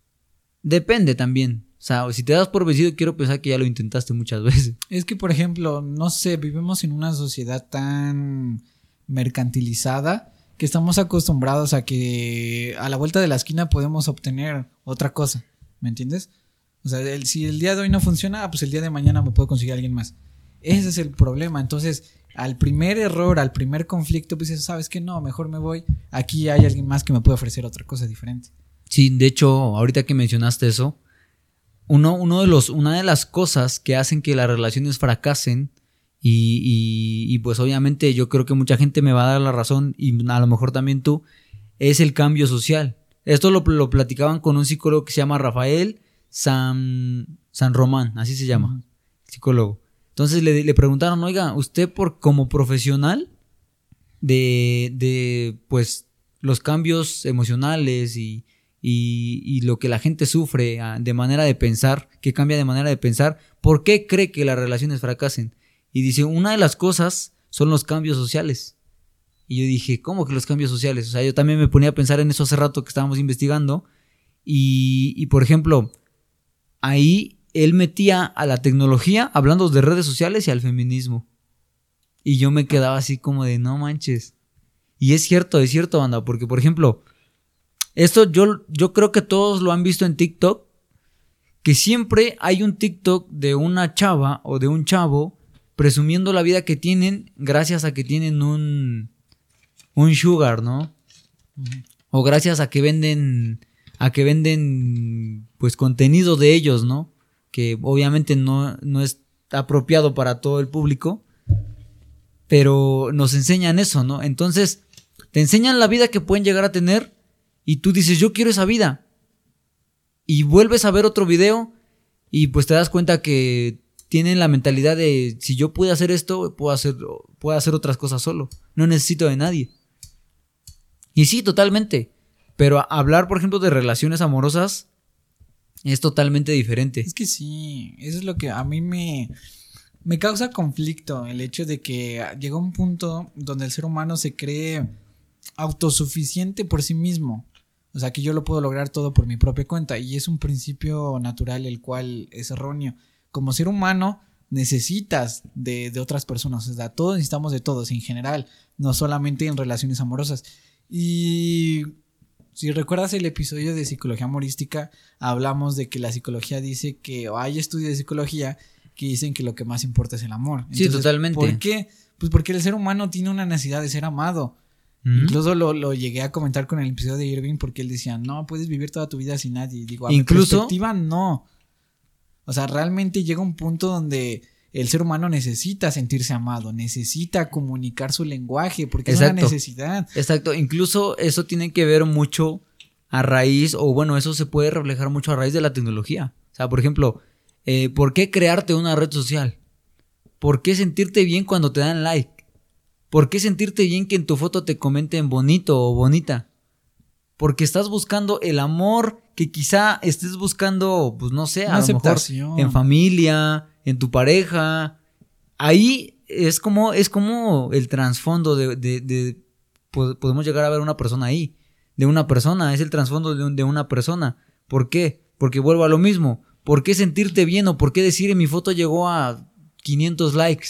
depende también. O sea, si te das por vencido, quiero pensar que ya lo intentaste muchas veces. Es que, por ejemplo, no sé, vivimos en una sociedad tan mercantilizada que estamos acostumbrados a que a la vuelta de la esquina podemos obtener otra cosa, ¿me entiendes? O sea, si el día de hoy no funciona, pues el día de mañana me puedo conseguir a alguien más. Ese es el problema. Entonces, al primer error, al primer conflicto, pues sabes que no, mejor me voy. Aquí hay alguien más que me puede ofrecer otra cosa diferente. Sí, de hecho, ahorita que mencionaste eso, uno, uno de los, una de las cosas que hacen que las relaciones fracasen, y, y, pues obviamente yo creo que mucha gente me va a dar la razón, y a lo mejor también tú, es el cambio social. Esto lo, lo platicaban con un psicólogo que se llama Rafael San, San Román, así se llama, psicólogo. Entonces le, le, preguntaron, oiga, usted por como profesional de, de pues los cambios emocionales y, y, lo que la gente sufre ah, de manera de pensar, que cambia de manera de pensar, ¿por qué cree que las relaciones fracasen? Y dice, una de las cosas son los cambios sociales. Y yo dije, ¿cómo que los cambios sociales? O sea, yo también me ponía a pensar en eso hace rato que estábamos investigando. Y, por ejemplo, ahí él metía a la tecnología hablando de redes sociales y al feminismo. Y yo me quedaba así como de, no manches. Y es cierto, es cierto, banda, porque por ejemplo, esto yo, yo creo que todos lo han visto en TikTok, que siempre hay un TikTok de una chava o de un chavo presumiendo la vida que tienen gracias a que tienen un, un sugar, ¿no? O gracias a que venden, a que venden, pues, contenido de ellos, ¿no? Que obviamente no, no es apropiado para todo el público, pero nos enseñan eso, ¿no? Entonces, te enseñan la vida que pueden llegar a tener y tú dices, yo quiero esa vida. Y vuelves a ver otro video y pues te das cuenta que tienen la mentalidad de si yo puedo hacer esto, puedo hacer, puedo hacer otras cosas solo. No necesito de nadie. Y sí, totalmente. Pero hablar, por ejemplo, de relaciones amorosas es totalmente diferente. Es que sí, eso es lo que a mí me, me causa conflicto, el hecho de que llega un punto donde el ser humano se cree autosuficiente por sí mismo. O sea, que yo lo puedo lograr todo por mi propia cuenta. Y es un principio natural el cual es erróneo. Como ser humano necesitas de, otras personas. O sea, todos necesitamos de todos en general. No solamente en relaciones amorosas. Y si recuerdas el episodio de psicología amorística, hablamos de que la psicología dice que hay estudios de psicología que dicen que lo que más importa es el amor. sí, totalmente. ¿Por qué? Pues porque el ser humano tiene una necesidad de ser amado. Incluso lo, llegué a comentar con el episodio de Irving porque él decía, no, puedes vivir toda tu vida sin nadie. Y digo, a Incluso, mi perspectiva, no. O sea, realmente llega un punto donde el ser humano necesita sentirse amado, necesita comunicar su lenguaje, porque es una necesidad. Exacto, incluso eso tiene que ver mucho a raíz, o bueno, eso se puede reflejar mucho a raíz de la tecnología. O sea, por ejemplo, eh, ¿por qué crearte una red social? ¿Por qué sentirte bien cuando te dan like? ¿Por qué sentirte bien que en tu foto te comenten bonito o bonita? Porque estás buscando el amor que quizá estés buscando, pues no sé, a lo mejor en familia, en tu pareja. Ahí es como, es como el trasfondo de, de, podemos llegar a ver una persona ahí. De una persona, es el trasfondo de, de una persona. ¿Por qué? Porque vuelvo a lo mismo. ¿Por qué sentirte bien o por qué decir en mi foto llegó a 500 likes?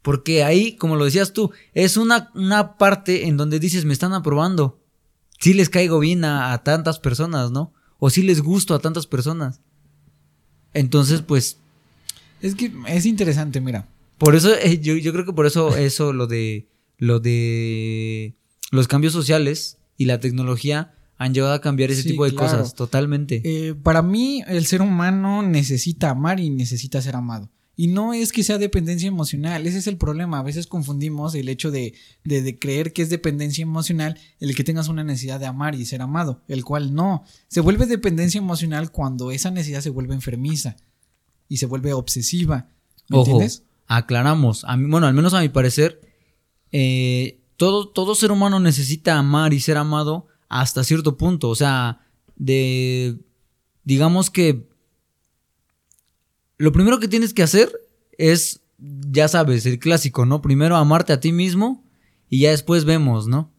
Porque ahí, como lo decías tú, es una, una parte en donde dices, me están aprobando. Si les caigo bien a, tantas personas, ¿no? O si les gusto a tantas personas. Entonces, pues... Es que es interesante, mira. Por eso, eh, yo, yo, creo que por eso, eso, lo de, lo de los cambios sociales y la tecnología han llegado a cambiar ese tipo de cosas, totalmente. Eh, para mí, el ser humano necesita amar y necesita ser amado. Y no es que sea dependencia emocional, ese es el problema. A veces confundimos el hecho de, de, creer que es dependencia emocional el que tengas una necesidad de amar y ser amado, el cual no. Se vuelve dependencia emocional cuando esa necesidad se vuelve enfermiza y se vuelve obsesiva. ¿Me entiendes? Aclaramos. A mí, bueno, al menos a mi parecer, eh, todo, todo ser humano necesita amar y ser amado hasta cierto punto. O sea, de. Digamos que lo primero que tienes que hacer es, ya sabes, el clásico, ¿no? Primero amarte a ti mismo y ya después vemos, ¿no?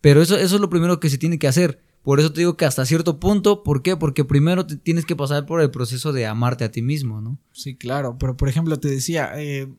Pero eso, eso es lo primero que se tiene que hacer. Por eso te digo que hasta cierto punto, ¿por qué? Porque primero tienes que pasar por el proceso de amarte a ti mismo, ¿no? Sí, claro, pero por ejemplo te decía, eh,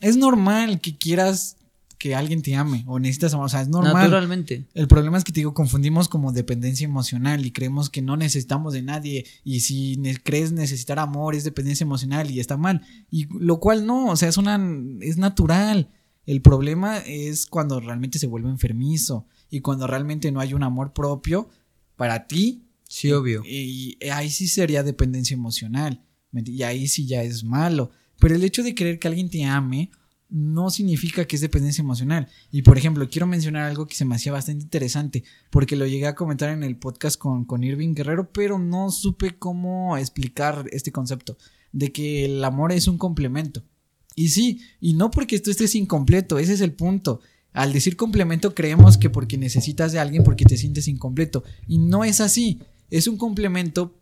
es normal que quieras que alguien te ame o necesitas amor, o sea, es normal. Naturalmente. El problema es que te digo, confundimos como dependencia emocional y creemos que no necesitamos de nadie y si crees necesitar amor es dependencia emocional y está mal. Y lo cual no, o sea, es una es natural. El problema es cuando realmente se vuelve enfermizo y cuando realmente no hay un amor propio para ti. Sí, obvio. Y, ahí sí sería dependencia emocional. Y ahí sí ya es malo. Pero el hecho de querer que alguien te ame no significa que es dependencia emocional. Y por ejemplo, quiero mencionar algo que se me hacía bastante interesante, porque lo llegué a comentar en el podcast con, con Irving Guerrero, pero no supe cómo explicar este concepto, de que el amor es un complemento. Y sí, y no porque tú estés incompleto, ese es el punto. Al decir complemento creemos que porque necesitas de alguien porque te sientes incompleto. Y no es así. Es un complemento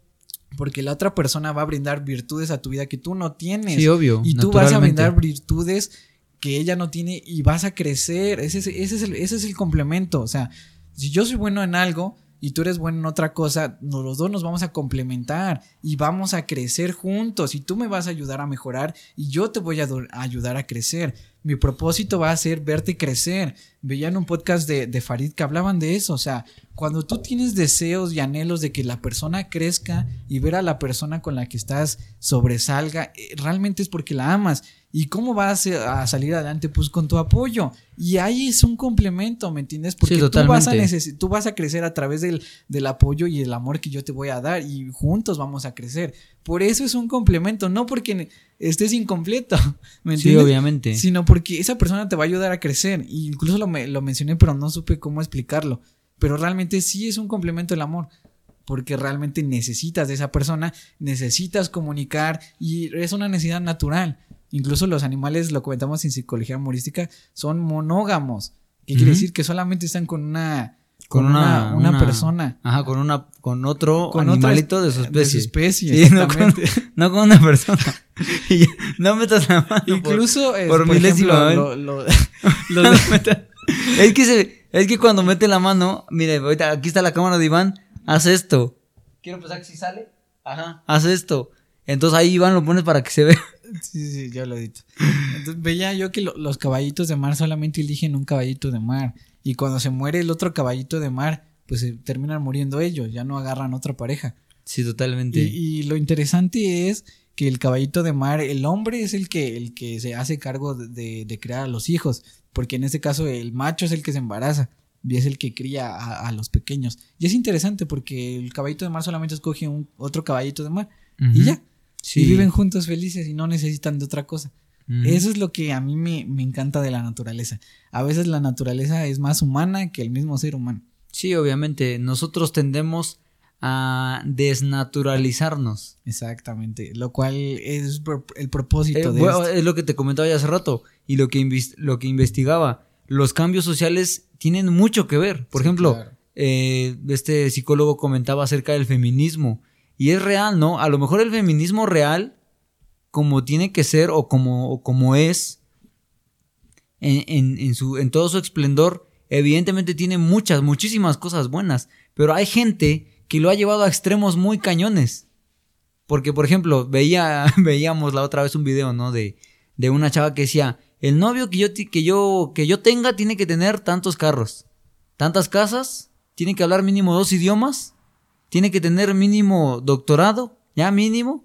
porque la otra persona va a brindar virtudes a tu vida que tú no tienes. Sí, obvio. Y tú vas a brindar virtudes que ella no tiene y vas a crecer. Ese es, ese es, el, ese es el complemento. O sea, si yo soy bueno en algo, y tú eres bueno en otra cosa, los dos nos vamos a complementar y vamos a crecer juntos y tú me vas a ayudar a mejorar y yo te voy a, ayudar a crecer. Mi propósito va a ser verte crecer. Veía en un podcast de, de, Farid que hablaban de eso. O sea, cuando tú tienes deseos y anhelos de que la persona crezca y ver a la persona con la que estás sobresalga, eh, realmente es porque la amas. ¿Y cómo vas a salir adelante? Pues con tu apoyo. Y ahí es un complemento, ¿me entiendes? Porque tú, vas a tú vas a crecer a través del, del, apoyo y el amor que yo te voy a dar y juntos vamos a crecer. Por eso es un complemento, no porque estés incompleto, ¿me entiendes? Sí, obviamente. Sino porque esa persona te va a ayudar a crecer. Y incluso lo, lo mencioné, pero no supe cómo explicarlo. Pero realmente sí es un complemento el amor porque realmente necesitas de esa persona, necesitas comunicar y es una necesidad natural. Incluso los animales, lo comentamos en psicología humorística, son monógamos. ¿Qué quiere decir? Que solamente están con una con, una, una, persona. Ajá, con una, con otro animalito de su especie. especie, no, con, no, con, una persona. no metas la mano. Incluso, por, por ejemplo, lo, es que se, es que cuando mete la mano, mire, ahorita aquí está la cámara de Iván, haz esto. Quiero pensar que si sale. Ajá. Haz esto. Entonces ahí Iván lo pones para que se vea. Sí, sí, ya lo he dicho. Entonces veía yo que los caballitos de mar solamente eligen un caballito de mar. Y cuando se muere el otro caballito de mar, pues se terminan muriendo ellos, ya no agarran otra pareja. Sí, totalmente. Y, lo interesante es que el caballito de mar, el hombre es el que, el que se hace cargo de, de, crear a los hijos, porque en este caso el macho es el que se embaraza y es el que cría a, los pequeños. Y es interesante porque el caballito de mar solamente escoge un otro caballito de mar y ya. Y viven juntos felices y no necesitan de otra cosa. Eso es lo que a mí me, encanta de la naturaleza. A veces la naturaleza es más humana que el mismo ser humano. Sí, obviamente. Nosotros tendemos a desnaturalizarnos. Exactamente. Lo cual es el propósito eh, de bueno, Es lo que te comentaba ya hace rato y lo que, lo que investigaba. Los cambios sociales tienen mucho que ver. Por ejemplo, eh, este psicólogo comentaba acerca del feminismo y es real, ¿no? A lo mejor el feminismo real, como tiene que ser o como, como es, en, en, su, en todo su esplendor, evidentemente tiene muchas, muchísimas cosas buenas, pero hay gente que lo ha llevado a extremos muy cañones. Porque, por ejemplo, veía, veíamos la otra vez un video, ¿no? De, de una chava que decía, el novio que yo, que, yo, que yo tenga tiene que tener tantos carros, tantas casas, tiene que hablar mínimo dos idiomas tiene que tener mínimo doctorado, ya mínimo,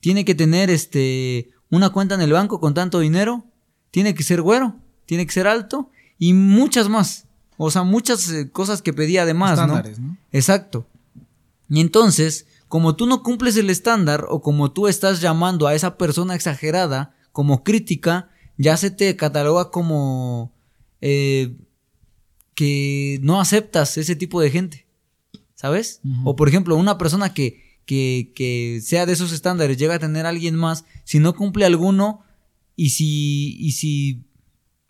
tiene que tener este una cuenta en el banco con tanto dinero, tiene que ser güero, tiene que ser alto y muchas más. O sea, muchas eh, cosas que pedía además, ¿no? ¿no? Exacto. Y entonces, como tú no cumples el estándar o como tú estás llamando a esa persona exagerada como crítica, ya se te cataloga como eh, que no aceptas ese tipo de gente. ¿Sabes? O por ejemplo, una persona que, que, sea de esos estándares llega a tener a alguien más, si no cumple alguno y si, y si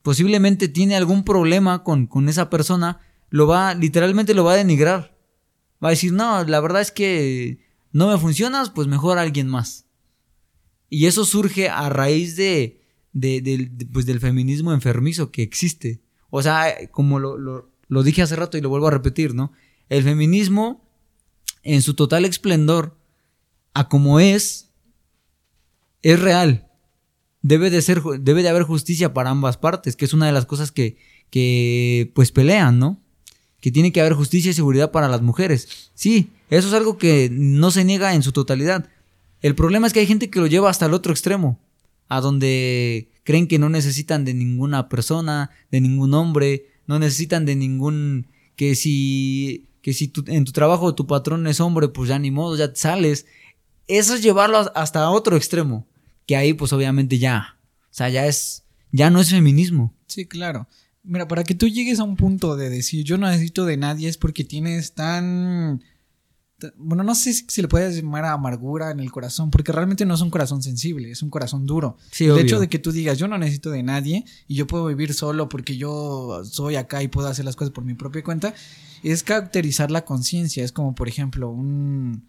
posiblemente tiene algún problema con, con esa persona, lo va, literalmente lo va a denigrar. Va a decir, no, la verdad es que no me funcionas, pues mejor alguien más. Y eso surge a raíz de, de, pues del feminismo enfermizo que existe. O sea, como lo, lo, lo, dije hace rato y lo vuelvo a repetir, ¿no? El feminismo, en su total esplendor, a como es, es real. debe de ser, debe de haber justicia para ambas partes, que es una de las cosas que, que pues pelean, ¿no? Que tiene que haber justicia y seguridad para las mujeres. Sí, eso es algo que no se niega en su totalidad. El problema es que hay gente que lo lleva hasta el otro extremo, a donde creen que no necesitan de ninguna persona, de ningún hombre, no necesitan de ningún que si que si en tu trabajo tu patrón es hombre, pues ya ni modo, ya te sales. Eso es llevarlo hasta otro extremo, que ahí pues obviamente ya, o sea, ya es ya no es feminismo. Sí, claro. Mira, para que tú llegues a un punto de decir yo no necesito de nadie es porque tienes tan bueno, no sé si le puedes llamar amargura en el corazón, porque realmente no es un corazón sensible, es un corazón duro. el hecho de que tú digas, yo no necesito de nadie y yo puedo vivir solo porque yo soy acá y puedo hacer las cosas por mi propia cuenta, es caracterizar la conciencia. Es como, por ejemplo, un,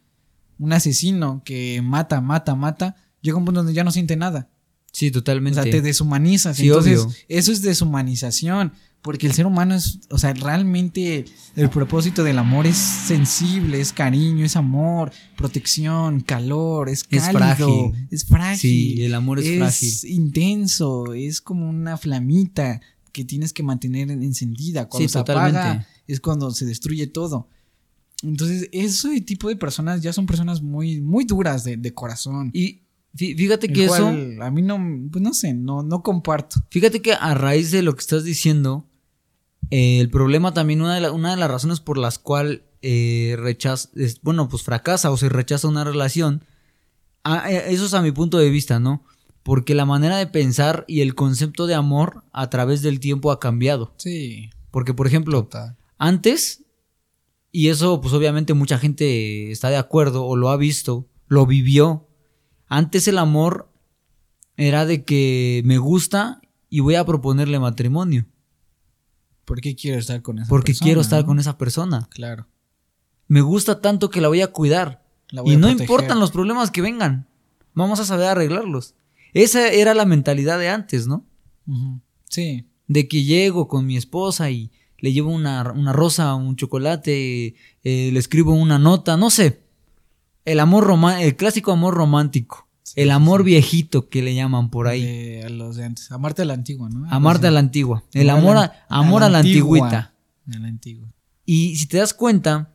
un asesino que mata, mata, mata, llega un punto donde ya no siente nada. Sí, totalmente. O sea, te deshumanizas. Entonces, eso es deshumanización. Porque el ser humano es, o sea, realmente el propósito del amor es sensible, es cariño, es amor, protección, calor, es cálido, es frágil. Es frágil. Sí, el amor es, frágil. Es intenso, es como una flamita que tienes que mantener encendida. Cuando se apaga es cuando se destruye todo. Entonces, ese tipo de personas ya son personas muy, muy duras de, de corazón. Y fíjate que eso. A mí no, pues no sé, no, no comparto. Fíjate que a raíz de lo que estás diciendo, eh, el problema también, una de, una de las razones por las cuales eh, rechaza, bueno, pues fracasa o se rechaza una relación, eh, eso es a mi punto de vista, ¿no? Porque la manera de pensar y el concepto de amor a través del tiempo ha cambiado. Sí. Porque, por ejemplo, antes, y eso pues obviamente mucha gente está de acuerdo o lo ha visto, lo vivió, antes el amor era de que me gusta y voy a proponerle matrimonio. ¿Por qué quiero estar con esa Porque persona? Porque quiero estar con esa persona. Claro. Me gusta tanto que la voy a cuidar. y no importan los problemas que vengan. Vamos a saber arreglarlos. Esa era la mentalidad de antes, ¿no? Sí. De que llego con mi esposa y le llevo una, rosa, un chocolate, eh, le escribo una nota, no sé. El amor el clásico amor romántico el amor viejito que le llaman por ahí. a los de antes. Amarte a la antigua, ¿no? Amarte a la antigua. El amor a, amor a la, antigüita. A la antigua. Y si te das cuenta,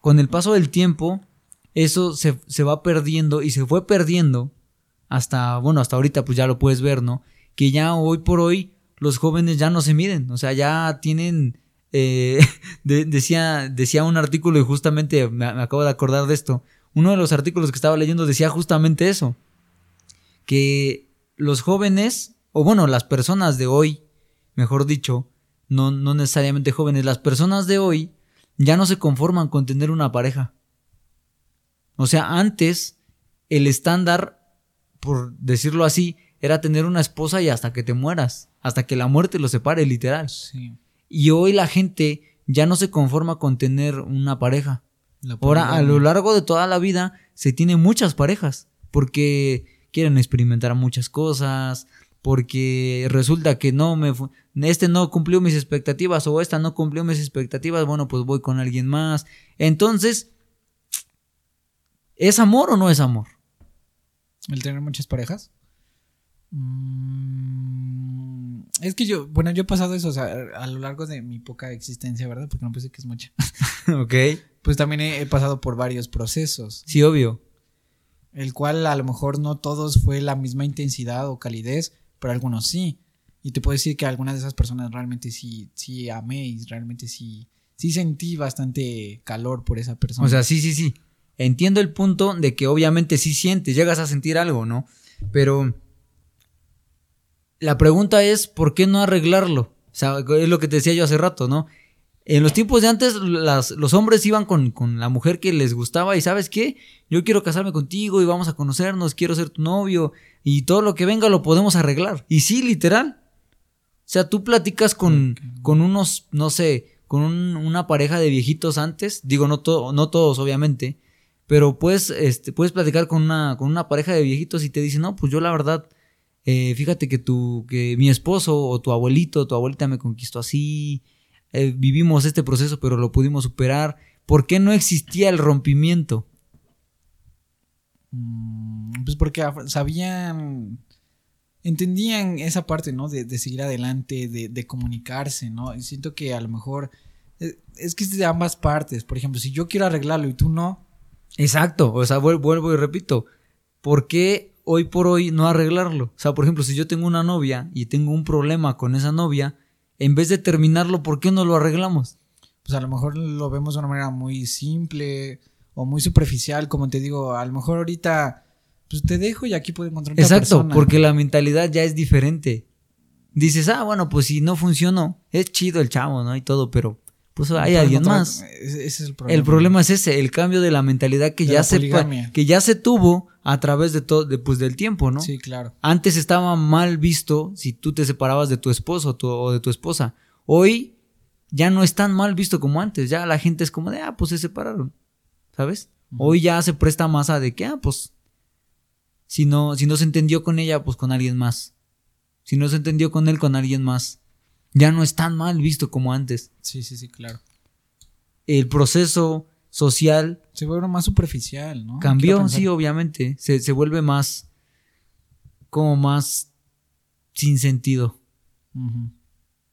con el paso del tiempo, eso se, se, va perdiendo y se fue perdiendo hasta, bueno, hasta ahorita pues ya lo puedes ver, ¿no? Que ya hoy por hoy los jóvenes ya no se miden, o sea, ya tienen, eh, decía, decía un artículo y justamente me acabo de acordar de esto, uno de los artículos que estaba leyendo decía justamente eso, que los jóvenes, o bueno, las personas de hoy, mejor dicho, no, no necesariamente jóvenes, las personas de hoy ya no se conforman con tener una pareja. O sea, antes el estándar, por decirlo así, era tener una esposa y hasta que te mueras, hasta que la muerte lo separe, literal. Y hoy la gente ya no se conforma con tener una pareja. Ahora, a lo largo de toda la vida, se tiene muchas parejas, porque quieren experimentar muchas cosas, porque resulta que no me este no cumplió mis expectativas o esta no cumplió mis expectativas, bueno, pues voy con alguien más. Entonces, ¿es amor o no es amor? El tener muchas parejas. Mm, es que yo, bueno, yo he pasado eso, o sea, a lo largo de mi poca existencia, ¿verdad? Porque no pensé que es mucha. ok pues también he, pasado por varios procesos. Sí, obvio. El cual a lo mejor no todos fue la misma intensidad o calidez, pero algunos sí. Y te puedo decir que algunas de esas personas realmente sí, sí amé y realmente sí, sí sentí bastante calor por esa persona. O sea, sí, sí, sí. Entiendo el punto de que obviamente sí sientes, llegas a sentir algo, ¿no? Pero la pregunta es, ¿por qué no arreglarlo? O sea, es lo que te decía yo hace rato, ¿no? En los tiempos de antes, los hombres iban con, la mujer que les gustaba y sabes qué, yo quiero casarme contigo y vamos a conocernos, quiero ser tu novio y todo lo que venga lo podemos arreglar. Y sí, literal. O sea, tú platicas con, con unos, no sé, con una pareja de viejitos antes, digo, no, no todos obviamente, pero puedes, este, puedes platicar con una, con una pareja de viejitos y te dicen, no, pues yo la verdad, eh, fíjate que, tu, que mi esposo o tu abuelito, tu abuelita me conquistó así eh, vivimos este proceso pero lo pudimos superar. ¿Por qué no existía el rompimiento? Mm, pues porque sabían... entendían esa parte, ¿no? De, de seguir adelante, de, de, comunicarse, ¿no? Y siento que a lo mejor es, es, que es de ambas partes. Por ejemplo, si yo quiero arreglarlo y tú no. Exacto, o sea, vuelvo y repito, ¿por qué hoy por hoy no arreglarlo? O sea, por ejemplo, si yo tengo una novia y tengo un problema con esa novia, en vez de terminarlo, ¿por qué no lo arreglamos? Pues a lo mejor lo vemos de una manera muy simple o muy superficial, como te digo, a lo mejor ahorita pues te dejo y aquí puedo encontrar otra Exacto, porque la mentalidad ya es diferente. Dices, ah, bueno, pues si no funcionó, es chido el chavo, ¿no? Y todo, pero pues hay alguien más. Ese es el problema. El problema es ese, el cambio de la mentalidad que, ya se, que ya se tuvo a través de todo, pues del tiempo, ¿no? Sí, claro. Antes estaba mal visto si tú te separabas de tu esposo o de tu esposa. Hoy ya no es tan mal visto como antes. Ya la gente es como de, ah, pues se separaron. ¿Sabes? Hoy ya se presta más a de que, ah, pues si no, si no se entendió con ella, pues con alguien más. Si no se entendió con él, con alguien más. Ya no es tan mal visto como antes. Sí, sí, sí, claro. El proceso social. Se vuelve más superficial, ¿no? Cambió, sí, obviamente. Se, se, vuelve más. como más. sin sentido.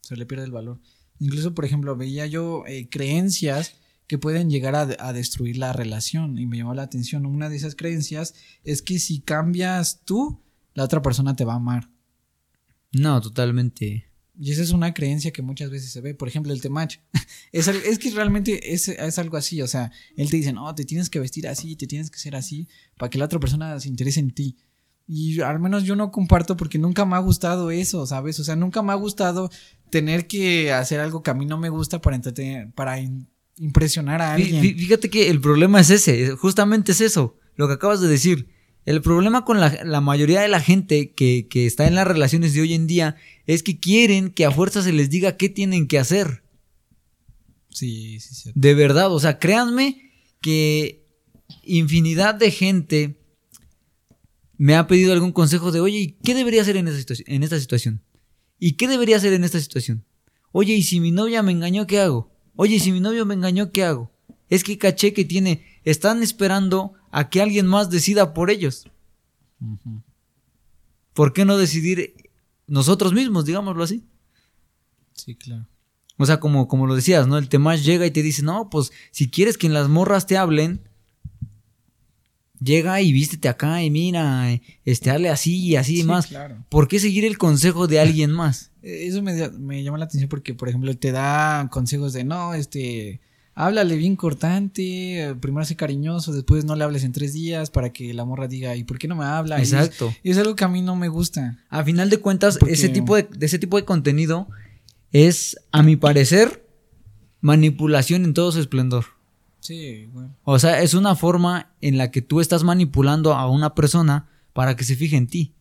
Se le pierde el valor. Incluso, por ejemplo, veía yo eh, creencias que pueden llegar a, destruir la relación. Y me llamó la atención, una de esas creencias es que si cambias tú, la otra persona te va a amar. No, totalmente. Y esa es una creencia que muchas veces se ve. Por ejemplo, el temach. es, es que realmente es, es, algo así. O sea, él te dice, no, te tienes que vestir así, te tienes que ser así, para que la otra persona se interese en ti. Y al menos yo no comparto porque nunca me ha gustado eso, ¿sabes? O sea, nunca me ha gustado tener que hacer algo que a mí no me gusta para entretener, para impresionar a alguien. Fíjate que el problema es ese, justamente es eso, lo que acabas de decir. El problema con la, mayoría de la gente que, que, está en las relaciones de hoy en día es que quieren que a fuerza se les diga qué tienen que hacer. Sí, sí, sí. De verdad, o sea, créanme que infinidad de gente me ha pedido algún consejo de, oye, ¿y qué debería hacer en, en esta situación? ¿Y qué debería hacer en esta situación? Oye, ¿y si mi novia me engañó, qué hago? Oye, si mi novio me engañó, ¿qué hago? Es que caché que tiene, están esperando a que alguien más decida por ellos. ¿Por qué no decidir nosotros mismos, digámoslo así? Sí, claro. O sea, como, como lo decías, ¿no? El tema llega y te dice, no, pues si quieres que en las morras te hablen, llega y vístete acá y mira, este, hazle así y así y más. Claro. ¿Por qué seguir el consejo de alguien más? Eso me, me, llama la atención porque, por ejemplo, te da consejos de no, este, háblale bien cortante, primero sé cariñoso, después no le hables en tres días para que la morra diga, ¿y por qué no me habla? Exacto. Y es, algo que a mí no me gusta. A final de cuentas, ese tipo de, ese tipo de contenido es, a mi parecer, manipulación en todo su esplendor. Sí, bueno. O sea, es una forma en la que tú estás manipulando a una persona para que se fije en ti,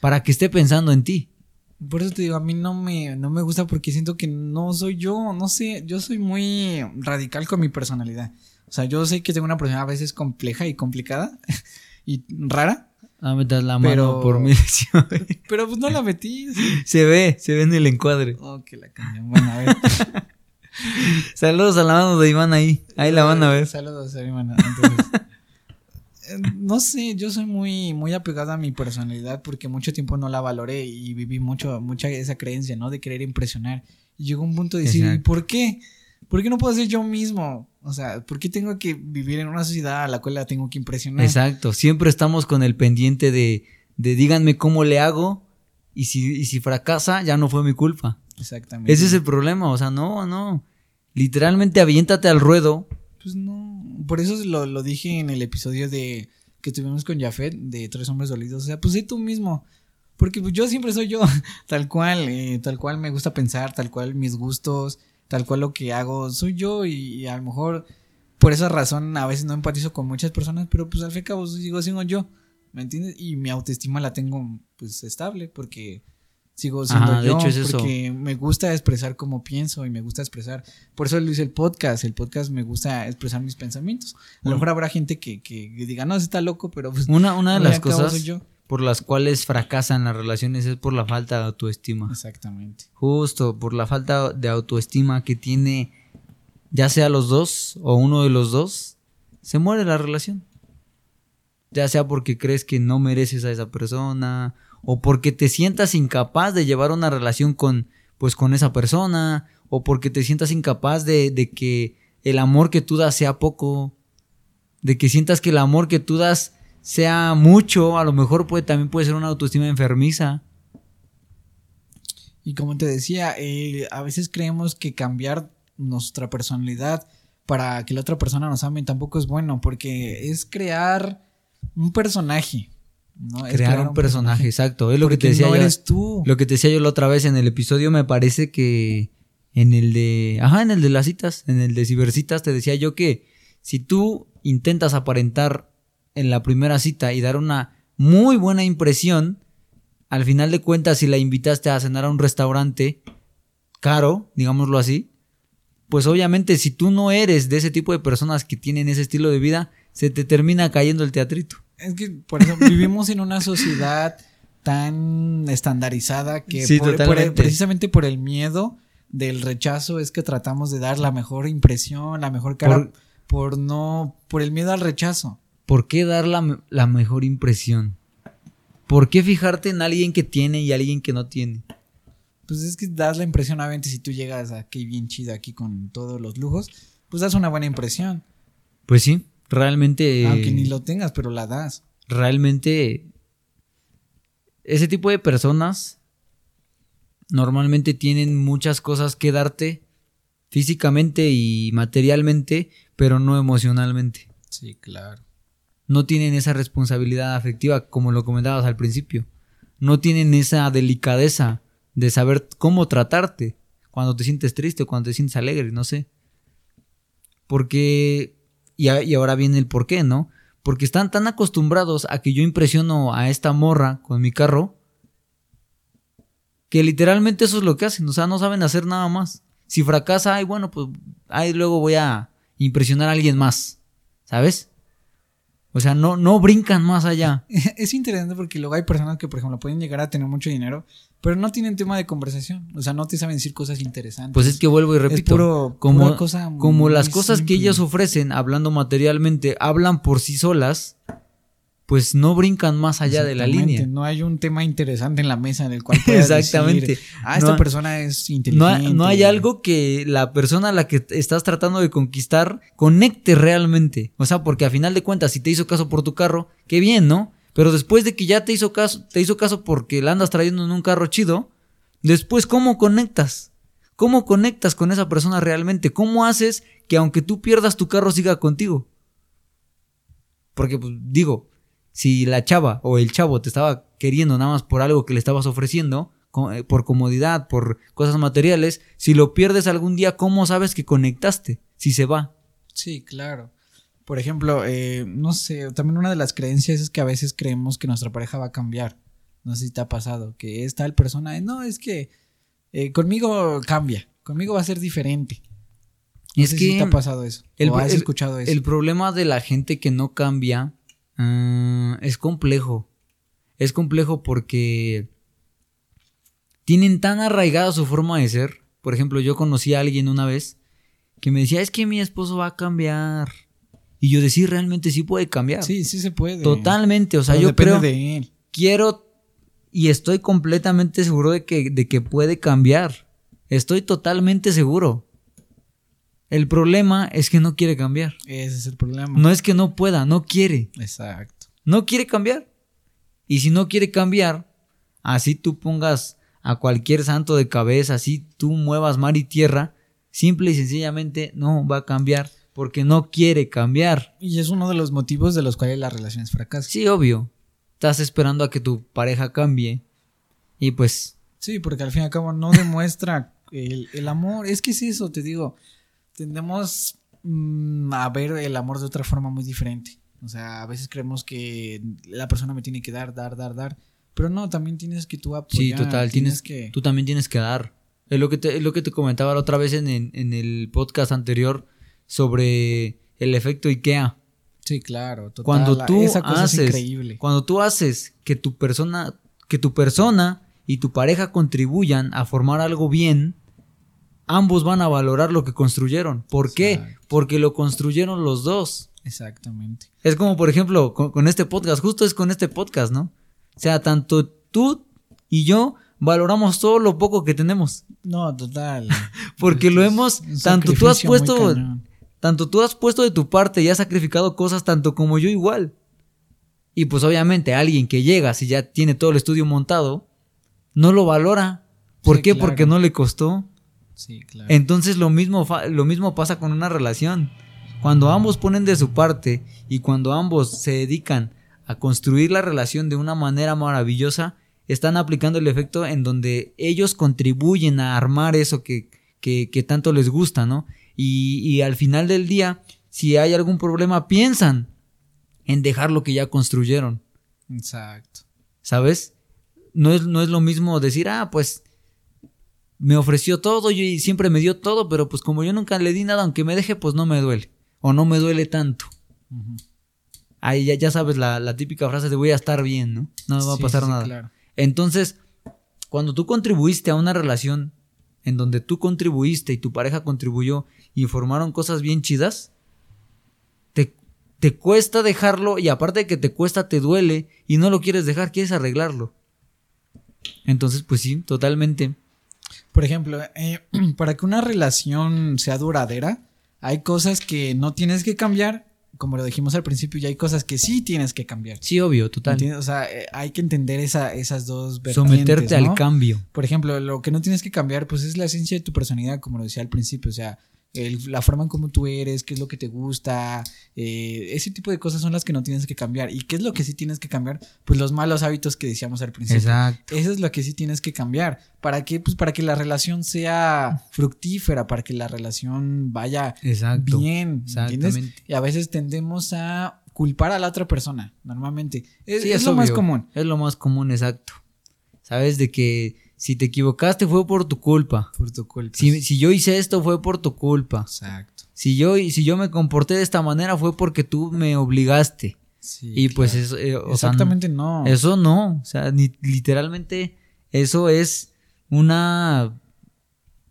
para que esté pensando en ti. Por eso te digo, a mí no me, no me gusta porque siento que no soy yo, no sé, yo soy muy radical con mi personalidad. O sea, yo sé que tengo una personalidad a veces compleja y complicada y rara. Ah, metas la mano por mí. pero pues no la metí. Se ve, se ve en el encuadre. Oh, que la cambian. Bueno, a ver. Saludos a la mano de Iván ahí. Ahí la van a ver. Saludos a Iván. Entonces, no sé, yo soy muy, muy apegado a mi personalidad porque mucho tiempo no la valoré y viví mucho, mucha esa creencia, ¿no? De querer impresionar. Y llegó un punto de decir, ¿por qué? ¿Por qué no puedo ser yo mismo? O sea, ¿por qué tengo que vivir en una sociedad a la cual la tengo que impresionar? Exacto, siempre estamos con el pendiente de, de díganme cómo le hago y si, y si fracasa ya no fue mi culpa. Exactamente. Ese es el problema, o sea, no, no. Literalmente aviéntate al ruedo pues no. Por eso lo, lo dije en el episodio de que tuvimos con Jafet de Tres Hombres Dolidos. O sea, pues sé tú mismo. Porque pues, yo siempre soy yo, tal cual, eh, tal cual me gusta pensar, tal cual mis gustos, tal cual lo que hago, soy yo y, a lo mejor por esa razón a veces no empatizo con muchas personas, pero pues al fin y al cabo sigo siendo yo, ¿me entiendes? Y mi autoestima la tengo pues estable porque sigo siendo yo porque me gusta expresar como pienso y me gusta expresar. Por eso lo hice el podcast. El podcast me gusta expresar mis pensamientos. A lo mejor habrá gente que, que, diga, no, está loco, pero pues. Una, una de las cosas por las cuales fracasan las relaciones es por la falta de autoestima. Exactamente. Justo, por la falta de autoestima que tiene, ya sea los dos o uno de los dos, se muere la relación. Ya sea porque crees que no mereces a esa persona o porque te sientas incapaz de llevar una relación con, pues, con esa persona, o porque te sientas incapaz de, que el amor que tú das sea poco, de que sientas que el amor que tú das sea mucho, a lo mejor puede, también puede ser una autoestima enfermiza. Y como te decía, a veces creemos que cambiar nuestra personalidad para que la otra persona nos ame tampoco es bueno, porque es crear un personaje. Crear, un, personaje, exacto. Es lo que te decía no yo. eres tú. Lo que te decía yo la otra vez en el episodio, me parece que en el de. Ajá, en el de las citas, en el de cibercitas, te decía yo que si tú intentas aparentar en la primera cita y dar una muy buena impresión, al final de cuentas, si la invitaste a cenar a un restaurante caro, digámoslo así, pues obviamente si tú no eres de ese tipo de personas que tienen ese estilo de vida, se te termina cayendo el teatrito. Es que, por eso, vivimos en una sociedad tan estandarizada que Sí, por- por el- totalmente. precisamente por el miedo del rechazo es que tratamos de dar la mejor impresión, la mejor cara Por- por, no, por el miedo al rechazo. ¿Por qué dar la, la mejor impresión? ¿Por qué fijarte en alguien que tiene y alguien que no tiene? Pues es que das la impresión, obviamente, si tú llegas aquí bien chido, aquí con todos los lujos, pues das una buena impresión. Pues sí, realmente. Aunque ni lo tengas, pero la das. realmente ese tipo de personas normalmente tienen muchas cosas que darte físicamente y materialmente, pero no emocionalmente. Sí, claro. No tienen esa responsabilidad afectiva como lo comentabas al principio. No tienen esa delicadeza de saber cómo tratarte cuando te sientes triste o cuando te sientes alegre, no sé. Porque y, ahora viene el por qué, ¿no? Porque están tan acostumbrados a que yo impresiono a esta morra con mi carro que literalmente eso es lo que hacen, o sea, no saben hacer nada más. Si fracasa, ay, bueno, pues ahí luego voy a impresionar a alguien más, ¿sabes? O sea, no, no brincan más allá. Es interesante porque luego hay personas que, por ejemplo, pueden llegar a tener mucho dinero, pero no tienen tema de conversación. O sea, no te saben decir cosas interesantes. Pues es que vuelvo y repito, puro- como, pura cosa como las cosas que ellas ofrecen, hablando materialmente, hablan por sí solas, pues no brincan más allá de la línea. No hay un tema interesante en la mesa en el cual puedas Exactamente. decir, ah, esta No- persona es No, inteligente. ha- no hay algo que la persona a la que estás tratando de conquistar conecte realmente. O sea, porque a final de cuentas, si te hizo caso por tu carro, qué bien, ¿no? Pero después de que ya te hizo caso, te hizo caso porque la andas trayendo en un carro chido, después, ¿cómo conectas? ¿Cómo conectas con esa persona realmente? ¿Cómo haces que aunque tú pierdas tu carro siga contigo? Porque, pues, digo, si la chava o el chavo te estaba queriendo nada más por algo que le estabas ofreciendo, eh, por comodidad, por cosas materiales, si lo pierdes algún día, ¿cómo sabes que conectaste? Si se va. Sí, claro. Por ejemplo, eh, no sé, también una de las creencias es que a veces creemos que nuestra pareja va a cambiar. No sé si te ha pasado, que es tal persona, no, es que eh, conmigo cambia, conmigo va a ser diferente. No Es sé que si te ha pasado eso. el- o has el- escuchado eso. El problema de la gente que no cambia ah, es complejo. Es complejo porque tienen tan arraigada su forma de ser. Por ejemplo, yo conocí a alguien una vez que me decía, es que mi esposo va a cambiar. Y yo decía, realmente sí puede cambiar. sí, sí se puede. Totalmente. O sea, Pero yo creo, de él. quiero y estoy completamente seguro de que, de que puede cambiar. Estoy totalmente seguro. El problema es que no quiere cambiar. Ese es el problema. No es que no pueda, no quiere. Exacto. No quiere cambiar. Y si no quiere cambiar, así tú pongas a cualquier santo de cabeza, así tú muevas mar y tierra, simple y sencillamente no va a cambiar porque no quiere cambiar. Y es uno de los motivos de los cuales las relaciones fracasan. Sí, obvio. Estás esperando a que tu pareja cambie. Y pues, Sí, porque al fin y al cabo no demuestra el, el amor. Es que es eso, te digo. Tendemos mm, a ver el amor de otra forma muy diferente. O sea, a veces creemos que la persona me tiene que dar, dar, dar, dar. Pero no, también tienes que tú apoyar. sí, total, tienes, que... tú también tienes que dar. Es lo que te, es lo que te comentaba la otra vez en, en- en el podcast anterior sobre el efecto IKEA. Sí, claro. Total, Cuando la- tú esa cosa haces, es increíble. cuando tú haces que tu persona, que tu persona y tu pareja contribuyan a formar algo bien, ambos van a valorar lo que construyeron. ¿Por qué? Porque lo construyeron los dos. Exactamente. Es como, por ejemplo, con, con este podcast, justo es con este podcast, ¿no? O sea, tanto tú y yo valoramos todo lo poco que tenemos. No, total. Porque lo hemos, tanto tú has puesto. Tanto tú has puesto de tu parte y has sacrificado cosas tanto como yo igual. Y pues obviamente alguien que llega, si ya tiene todo el estudio montado, no lo valora. ¿Por Sí, qué? claro. Porque no le costó. Sí, claro. Entonces lo mismo, lo mismo pasa con una relación. Cuando ambos ponen de su parte y cuando ambos se dedican a construir la relación de una manera maravillosa, están aplicando el efecto en donde ellos contribuyen a armar eso que, que, que tanto les gusta, ¿no? Y, y al final del día, si hay algún problema, piensan en dejar lo que ya construyeron. Exacto. ¿Sabes? No es, no es lo mismo decir, ah, pues me ofreció todo y siempre me dio todo, pero pues como yo nunca le di nada, aunque me deje, pues no me duele. O no me duele tanto. Ahí ya, ya sabes la, la típica frase de voy a estar bien, ¿no? No me va a pasar sí, nada. claro. Entonces, cuando tú contribuiste a una relación en donde tú contribuiste y tu pareja contribuyó y formaron cosas bien chidas, te, te cuesta dejarlo y aparte de que te cuesta, te duele y no lo quieres dejar, quieres arreglarlo. Entonces, pues sí, totalmente. Por ejemplo, eh, para que una relación sea duradera, hay cosas que no tienes que cambiar, como lo dijimos al principio, y hay cosas que sí tienes que cambiar. Sí, obvio, total. ¿Entiendes? O sea, eh, hay que entender esa, esas dos vertientes, Someterte ¿no? al cambio. Por ejemplo, lo que no tienes que cambiar, pues es la esencia de tu personalidad, como lo decía al principio. O sea, el- la forma en cómo tú eres, qué es lo que te gusta, eh, ese tipo de cosas son las que no tienes que cambiar. ¿Y qué es lo que sí tienes que cambiar? Pues los malos hábitos que decíamos al principio. Exacto. Eso es lo que sí tienes que cambiar. ¿Para qué? Pues para que la relación sea fructífera, para que la relación vaya Exacto. bien. ¿entiendes? Exactamente. Y a veces tendemos a culpar a la otra persona, normalmente. Es, Sí, es lo más común. Es lo más común, exacto. Sabes de que si te equivocaste fue por tu culpa. Por tu culpa. Si, si yo hice esto fue por tu culpa. Exacto. Si yo, si yo me comporté de esta manera fue porque tú me obligaste. Sí, y pues eso, eh, o sea, Exactamente no. eso no. O sea, ni- literalmente eso es una...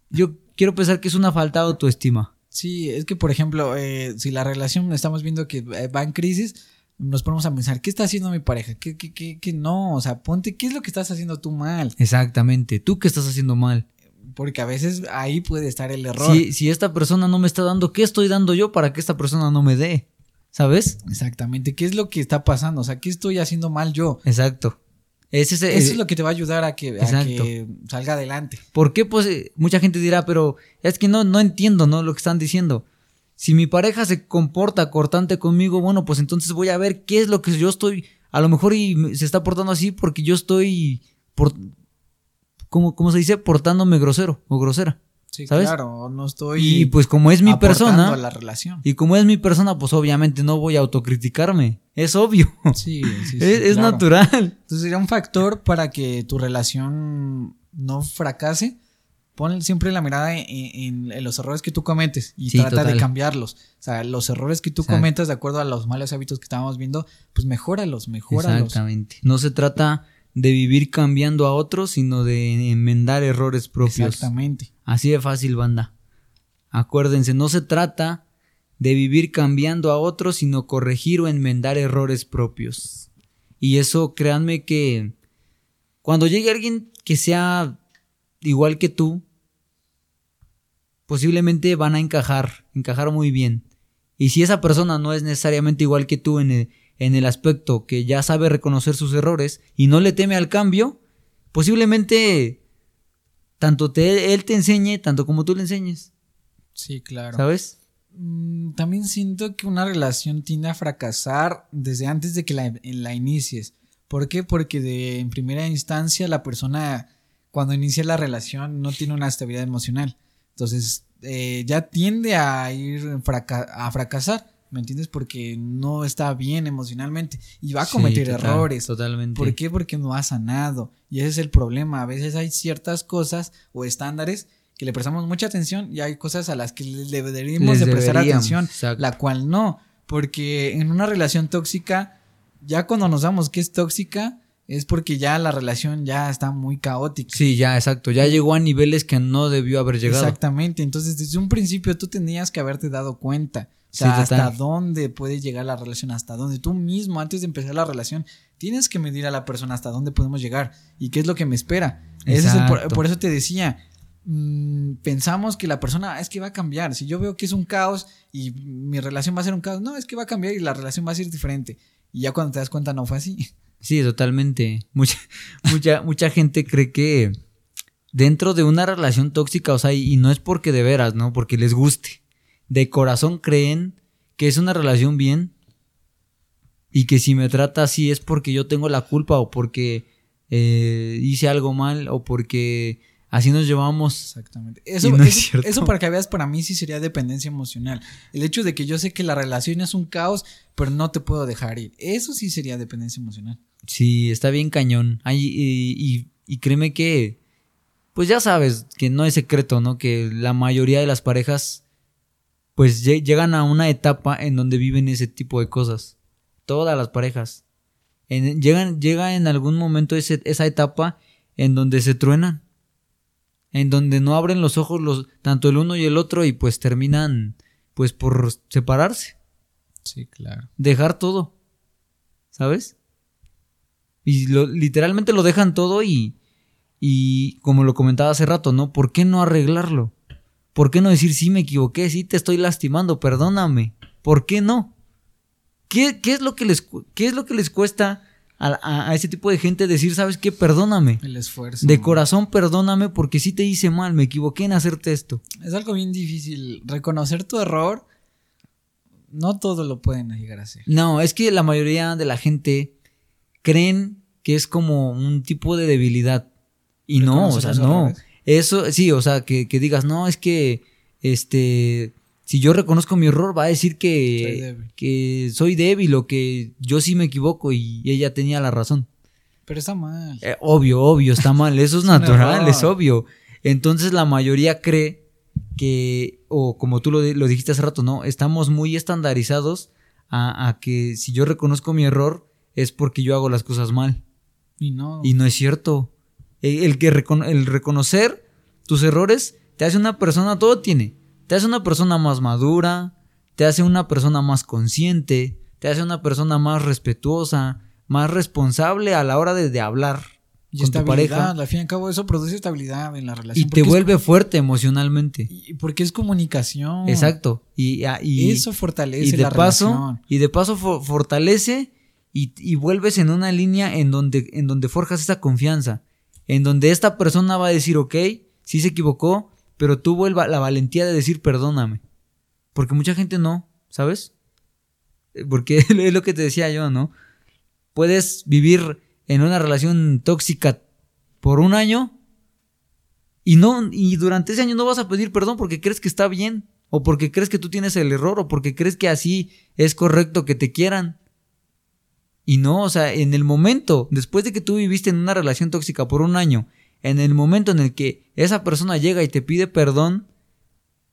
Yo quiero pensar que es una falta de autoestima. Sí, es que por ejemplo, eh, si la relación estamos viendo que eh, va en crisis, nos ponemos a pensar, ¿qué está haciendo mi pareja? ¿Qué, qué, qué, qué no? O sea, ponte, ¿qué es lo que estás haciendo tú mal? Exactamente. ¿Tú qué estás haciendo mal? Porque a veces ahí puede estar el error. Si, si esta persona no me está dando, ¿qué estoy dando yo para que esta persona no me dé? ¿Sabes? Exactamente, ¿qué es lo que está pasando? O sea, ¿qué estoy haciendo mal yo? Exacto. Ese es, Eso es lo que te va a ayudar a que, a que salga adelante. ¿Por qué? Pues eh, mucha gente dirá, pero es que no, no entiendo, ¿no? Lo que están diciendo. Si mi pareja se comporta cortante conmigo, bueno, pues entonces voy a ver qué es lo que yo estoy, a lo mejor y se está portando así porque yo estoy, por, ¿cómo, cómo se dice? Portándome grosero o grosera. Sí, ¿Sabes? claro, no estoy Y pues como es mi persona, a la relación. y como es mi persona, pues obviamente no voy a autocriticarme. Es obvio. Sí, sí, sí, es es claro. natural. Entonces sería un factor para que tu relación no fracase. Pon siempre la mirada en, en- en los errores que tú cometes y Sí, trata total. de cambiarlos. O sea, los errores que tú Exacto. cometas de acuerdo a los malos hábitos que estábamos viendo, pues mejóralos, mejóralos. Exactamente. No se trata de vivir cambiando a otros, sino de enmendar errores propios. Exactamente. Así de fácil, banda. Acuérdense, no se trata de vivir cambiando a otros, sino corregir o enmendar errores propios. Y eso, créanme que cuando llegue alguien que sea igual que tú, posiblemente van a encajar, encajar muy bien. Y si esa persona no es necesariamente igual que tú en el, en el aspecto que ya sabe reconocer sus errores y no le teme al cambio, posiblemente tanto te, él te enseñe, tanto como tú le enseñes, Sí, claro. ¿sabes? Mm, También siento que una relación tiende a fracasar desde antes de que la, la inicies. ¿Por qué? Porque de, en primera instancia la persona cuando inicia la relación no tiene una estabilidad emocional. Entonces eh, ya tiende a ir fraca- a fracasar, ¿me entiendes? Porque no está bien emocionalmente y va a cometer Sí, total, errores. Totalmente. ¿Por qué? Porque no ha sanado. Y ese es el problema. A veces hay ciertas cosas o estándares que le prestamos mucha atención y hay cosas a las que le deberíamos de prestar atención, exacto. la cual no. Porque en una relación tóxica, ya cuando nos damos que es tóxica, es porque ya la relación ya está muy caótica. Sí, ya, exacto. Ya llegó a niveles que no debió haber llegado. Exactamente. Entonces, desde un principio tú tenías que haberte dado cuenta. O sea, Sí, hasta dónde puede llegar la relación, hasta dónde tú mismo, antes de empezar la relación, tienes que medir a la persona hasta dónde podemos llegar y qué es lo que me espera. Ese es el por, eso te decía, mm, pensamos que la persona es que va a cambiar. Si yo veo que es un caos y mi relación va a ser un caos, no, es que va a cambiar y la relación va a ser diferente. Y ya cuando te das cuenta no fue así. Sí, totalmente. Mucha, mucha, mucha gente cree que dentro de una relación tóxica, o sea, y, no es porque de veras, ¿no? Porque les guste. De corazón creen que es una relación bien y que si me trata así es porque yo tengo la culpa o porque eh, hice algo mal o porque así nos llevamos. Exactamente. Eso, no eso- para que veas, para mí sí sería dependencia emocional. El hecho de que yo sé que la relación es un caos, pero no te puedo dejar ir. Eso sí sería dependencia emocional. Sí, está bien cañón. Ay, y, y- y créeme que, pues ya sabes que no es secreto, ¿no? Que la mayoría de las parejas, pues lle- llegan a una etapa en donde viven ese tipo de cosas. Todas las parejas. En- llegan, llega en algún momento ese- esa etapa en donde se truenan. En donde no abren los ojos los, tanto el uno y el otro y pues terminan pues por separarse Sí, claro. dejar todo. ¿Sabes? Y lo- literalmente lo dejan todo y, y como lo comentaba hace rato, ¿no? ¿Por qué no arreglarlo? ¿Por qué no decir sí me equivoqué, sí te estoy lastimando, perdóname? ¿Por qué no? ¿Qué, qué es, lo que les, qué es lo que les cuesta a, a- a ese tipo de gente decir, sabes qué, perdóname? El esfuerzo. De corazón, perdóname porque sí te hice mal, me equivoqué en hacerte esto. Es algo bien difícil. Reconocer tu error, no todo lo pueden llegar a hacer. No, es que la mayoría de la gente creen que es como un tipo de debilidad. Y no, o sea, no. errores. Eso, sí, o sea, que, que digas, no, es que, este, si yo reconozco mi error, va a decir Soy que, débil. que soy débil o que yo sí me equivoco y ella tenía la razón. Pero está mal. Eh, obvio, obvio, está mal, eso es natural, es obvio. Entonces la mayoría cree que, o como tú lo, lo dijiste hace rato, ¿no? Estamos muy estandarizados a, a que si yo reconozco mi error es porque yo hago las cosas mal. Y no. Y no es cierto. El, el que recono- el reconocer tus errores te hace una persona, todo tiene. Te hace una persona más madura, te hace una persona más consciente, te hace una persona más respetuosa, más responsable a la hora de, de hablar y con tu pareja. Al fin y al cabo, eso produce estabilidad en la relación. Y te es- vuelve fuerte emocionalmente. y- porque es comunicación. Exacto. Y, y, Eso fortalece y de la paso, relación. y de paso fo- fortalece y, y vuelves en una línea en donde, en donde forjas esa confianza. En donde esta persona va a decir, ok, sí se equivocó, pero vuelva la valentía de decir perdóname. Porque mucha gente no, ¿sabes? Eh, Porque es lo que te decía yo, ¿no? Puedes vivir en una relación tóxica por un año y no, y durante ese año no vas a pedir perdón porque crees que está bien, o porque crees que tú tienes el error, o porque crees que así es correcto que te quieran. Y no, o sea, en el momento, después de que tú viviste en una relación tóxica por un año, en el momento en el que esa persona llega y te pide perdón,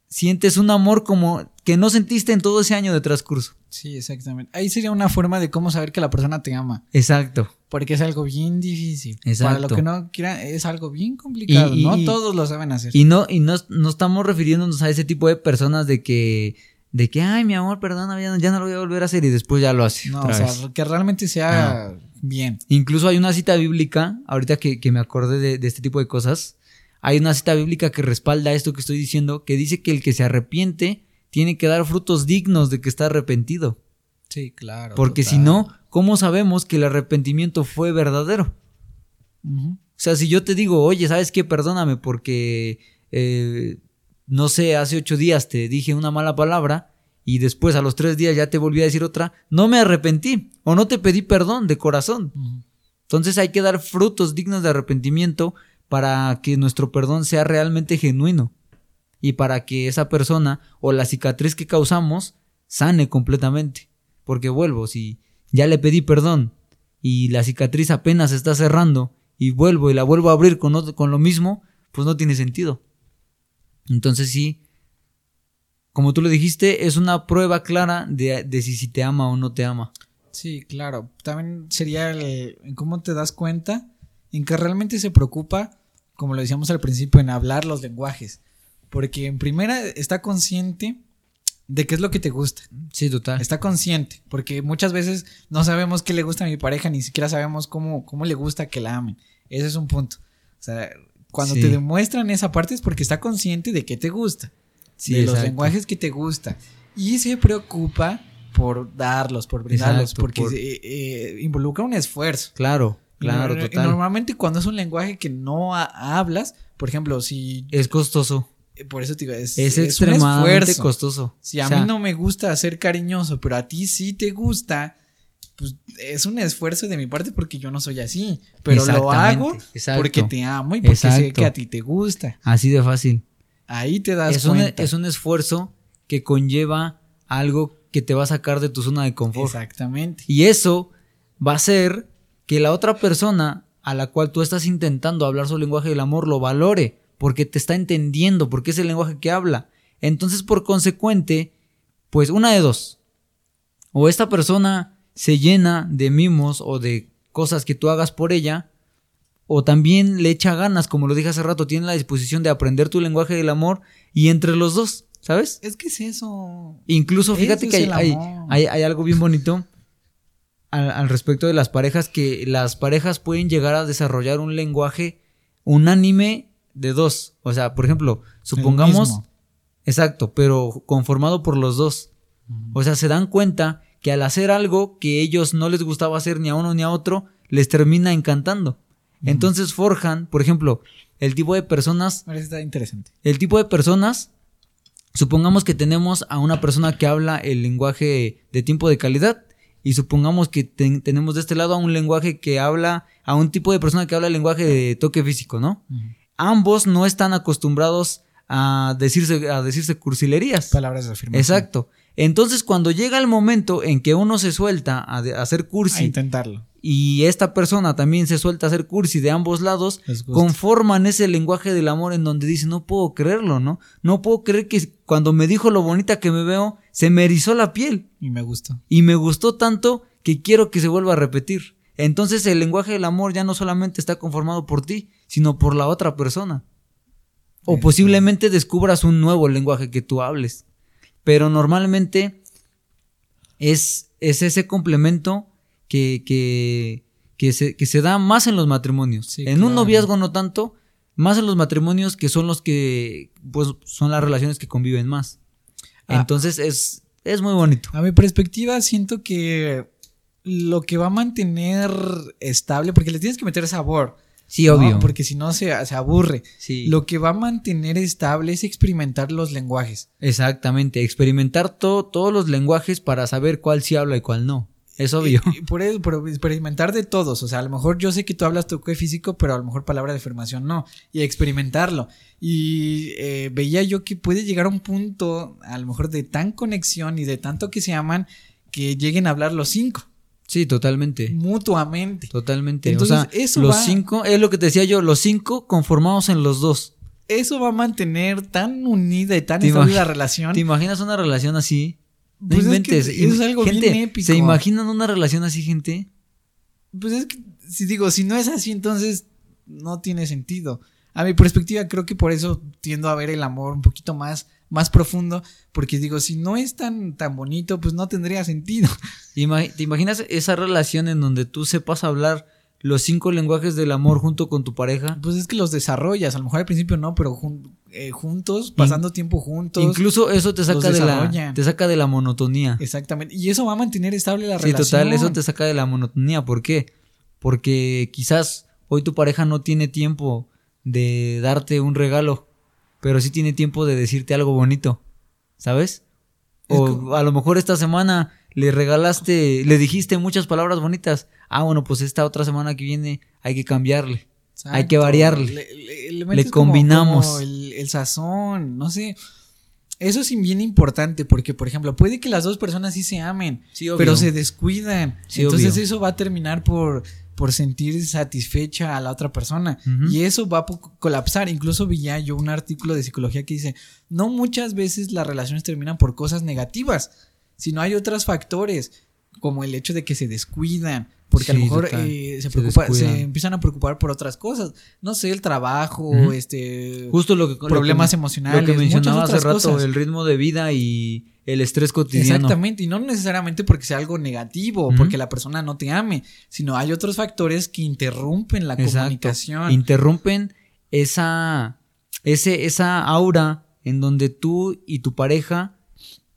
sientes un amor como que no sentiste en todo ese año de transcurso. Sí, exactamente. Ahí sería una forma de cómo saber que la persona te ama. Exacto. Porque es algo bien difícil. Exacto. Para lo que no quieran, es algo bien complicado. Y- y- no y- todos lo saben hacer. Y no, y no, no estamos refiriéndonos a ese tipo de personas de que, de que, ay, mi amor, perdona, ya no, ya no lo voy a volver a hacer y después ya lo hace. no, o sea, que realmente sea bien. Incluso hay una cita bíblica, ahorita que, que me acordé de, de este tipo de cosas, hay una cita bíblica que respalda esto que estoy diciendo, que dice que el que se arrepiente tiene que dar frutos dignos de que está arrepentido. Sí, claro. Porque si no, ¿cómo sabemos que el arrepentimiento fue verdadero? O sea, si yo te digo, oye, ¿sabes qué? Perdóname porque, eh, no sé, hace ocho días te dije una mala palabra y después a los tres días ya te volví a decir otra, no me arrepentí o no te pedí perdón de corazón. Entonces hay que dar frutos dignos de arrepentimiento para que nuestro perdón sea realmente genuino y para que esa persona o la cicatriz que causamos sane completamente. Porque vuelvo, si ya le pedí perdón y la cicatriz apenas está cerrando y vuelvo y la vuelvo a abrir con, otro- con lo mismo, pues no tiene sentido. Entonces sí, como tú lo dijiste, es una prueba clara de, de si, si te ama o no te ama. Sí, claro. También sería el, en cómo te das cuenta en que realmente se preocupa, como lo decíamos al principio, en hablar los lenguajes. Porque en primera está consciente de qué es lo que te gusta. Sí, total. Está consciente, porque muchas veces no sabemos qué le gusta a mi pareja, ni siquiera sabemos cómo, cómo le gusta que la amen. Ese es un punto. O sea, cuando Sí. te demuestran esa parte es porque está consciente de qué te gusta, Sí, de los lenguajes que te gusta. Y se preocupa por darlos, por brindarlos, Exacto, porque por- eh, eh, involucra un esfuerzo. Claro, claro, Y no- y total. normalmente cuando es un lenguaje que no ha- hablas, por ejemplo, si... Es costoso. eh, Por eso te digo, es, Es, es un esfuerzo. costoso. Si a O sea, mí no me gusta ser cariñoso, pero a ti sí te gusta, pues es un esfuerzo de mi parte porque yo no soy así. Pero lo hago exacto. porque te amo y porque sé que a ti te gusta. Así de fácil. Ahí te das Es un, cuenta. es un esfuerzo que conlleva algo que te va a sacar de tu zona de confort. Exactamente. Y eso va a hacer que la otra persona a la cual tú estás intentando hablar su lenguaje del amor lo valore, porque te está entendiendo, porque es el lenguaje que habla. Entonces, por consecuente, pues una de dos. O esta persona se llena de mimos o de cosas que tú hagas por ella, o también le echa ganas, como lo dije hace rato, tiene la disposición de aprender tu lenguaje del amor y entre los dos, ¿sabes? Es que es eso. Incluso fíjate Eso que hay, hay, amor. hay- hay algo bien bonito al, al respecto de las parejas, que las parejas pueden llegar a desarrollar un lenguaje unánime de dos. O sea, por ejemplo, supongamos... Exacto, pero conformado por los dos. O sea, se dan cuenta que al hacer algo que ellos no les gustaba hacer ni a uno ni a otro, les termina encantando. Entonces forjan, por ejemplo, el tipo de personas está interesante. el tipo de personas, supongamos que tenemos a una persona que habla el lenguaje de tiempo de calidad y supongamos que ten- tenemos de este lado a un lenguaje que habla, a un tipo de persona que habla el lenguaje de toque físico, ¿no? Ambos no están acostumbrados a decirse, a decirse cursilerías. Palabras de afirmación. Exacto. Entonces, cuando llega el momento en que uno se suelta a, de- a hacer A cursi intentarlo. Y esta persona también se suelta a hacer cursi de ambos lados, conforman ese lenguaje del amor en donde dice, no puedo creerlo, ¿no? No puedo creer que cuando me dijo lo bonita que me veo, se me erizó la piel Y me gustó. y me gustó tanto que quiero que se vuelva a repetir. Entonces el lenguaje del amor ya no solamente está conformado por ti, sino por la otra persona. O Eso. posiblemente descubras un nuevo lenguaje que tú hables. Pero normalmente es, es ese complemento que, que, que, se, que se da más en los matrimonios. Sí, en un noviazgo no tanto, más en los matrimonios que son los que pues, son las relaciones que conviven más. Ah. Entonces es, es muy bonito. A mi perspectiva, siento que lo que va a mantener estable, porque le tienes que meter sabor. Sí, ¿no? obvio. Porque si no se, se aburre. Sí. Lo que va a mantener estable es experimentar los lenguajes. Exactamente, experimentar to- todos los lenguajes para saber cuál sí habla y cuál no. Es obvio. Y- y por eso, por experimentar de todos. O sea, a lo mejor yo sé que tú hablas toque físico, pero a lo mejor palabra de afirmación no. Y experimentarlo. Y eh, veía yo que puede llegar a un punto, a lo mejor de tan conexión y de tanto que se aman, que lleguen a hablar los cinco, Sí, totalmente. mutuamente. Totalmente. Entonces, o sea, eso los va- cinco, es lo que te decía yo, los cinco conformados en los dos. Eso va a mantener tan unida y tan ¿Te estable la relación. ¿Te imaginas una relación así? No Pues es que es algo gente, bien épico. ¿Se imaginan una relación así, gente? Pues es que, si digo, si no es así, entonces no tiene sentido. A mi perspectiva, creo que por eso tiendo a ver el amor un poquito más, más profundo, porque digo, si no es tan, tan bonito, pues no tendría sentido. ¿Te imaginas esa relación en donde tú sepas hablar los cinco lenguajes del amor junto con tu pareja? Pues es que los desarrollas, a lo mejor al principio no, pero jun- eh, juntos, pasando tiempo juntos. Incluso eso te saca de la te saca de la monotonía. Exactamente. Y eso va a mantener estable la Sí, relación. total, eso te saca de la monotonía. ¿Por qué? Porque quizás hoy tu pareja no tiene tiempo de darte un regalo, pero sí tiene tiempo de decirte algo bonito, ¿sabes? Es O a lo mejor esta semana le regalaste, le dijiste muchas palabras bonitas. Ah, bueno, pues esta otra semana que viene hay que cambiarle. Hay que variarle. Le, le- le metes Le como- combinamos. como el, el sazón, no sé. Eso es bien importante porque, por ejemplo, puede que las dos personas sí se amen, Sí, pero se descuidan. Sí, Entonces obvio. eso va a terminar por, por sentir satisfecha a la otra persona. Y eso va a colapsar. Incluso vi ya yo un artículo de psicología que dice, no muchas veces las relaciones terminan por cosas negativas, sino hay otros factores, como el hecho de que se descuidan. Porque a lo mejor eh, se, preocupa- se empiezan a preocupar por otras cosas. No sé, el trabajo, este Justo lo que lo problemas que- emocionales, Lo que mencionaba hace rato, cosas. el ritmo de vida y el estrés cotidiano. Exactamente, y no necesariamente porque sea algo negativo, Ujú. porque la persona no te ame, sino hay otros factores que interrumpen la Exacto. comunicación. Interrumpen esa, ese, esa aura en donde tú y tu pareja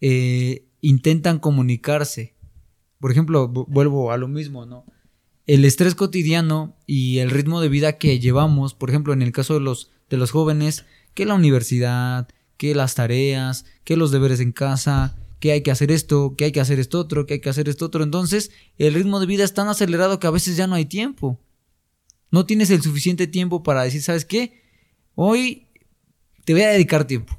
eh, intentan comunicarse. Por ejemplo, vu- vuelvo a lo mismo, ¿no? El estrés cotidiano y el ritmo de vida que llevamos, por ejemplo, en el caso de los, de los jóvenes, que la universidad, que las tareas, que los deberes en casa, que hay que hacer esto, que hay que hacer esto otro, que hay que hacer esto otro. Entonces, el ritmo de vida es tan acelerado que a veces ya no hay tiempo. No tienes el suficiente tiempo para decir, ¿sabes qué? Hoy te voy a dedicar tiempo.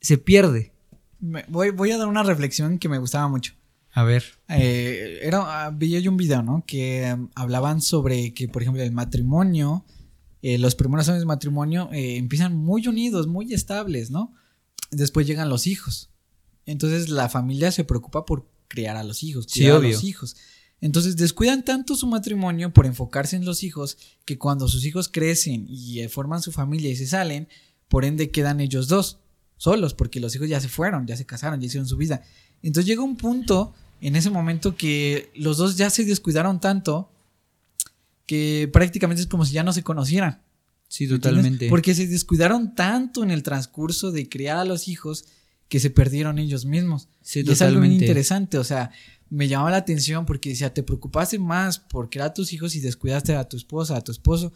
Se pierde. Me- voy, voy a dar una reflexión que me gustaba mucho. A ver. Eh, era, ah, veía yo un video, ¿no? Que um, hablaban sobre que, por ejemplo, el matrimonio, eh, los primeros años de matrimonio eh, empiezan muy unidos, muy estables, ¿no? Después llegan los hijos. Entonces la familia se preocupa por criar a los hijos, Sí, criar a obvio. los hijos. Entonces descuidan tanto su matrimonio por enfocarse en los hijos que cuando sus hijos crecen y eh, forman su familia y se salen, por ende quedan ellos dos solos porque los hijos ya se fueron, ya se casaron, ya hicieron su vida. Entonces llega un punto en ese momento que los dos ya se descuidaron tanto que prácticamente es como si ya no se conocieran. Sí, ¿entiendes? totalmente. Porque se descuidaron tanto en el transcurso de criar a los hijos que se perdieron ellos mismos. Sí, y es algo bien totalmente. interesante, o sea, me llamaba la atención porque decía, te preocupaste más por criar a tus hijos y descuidaste a tu esposa, a tu esposo.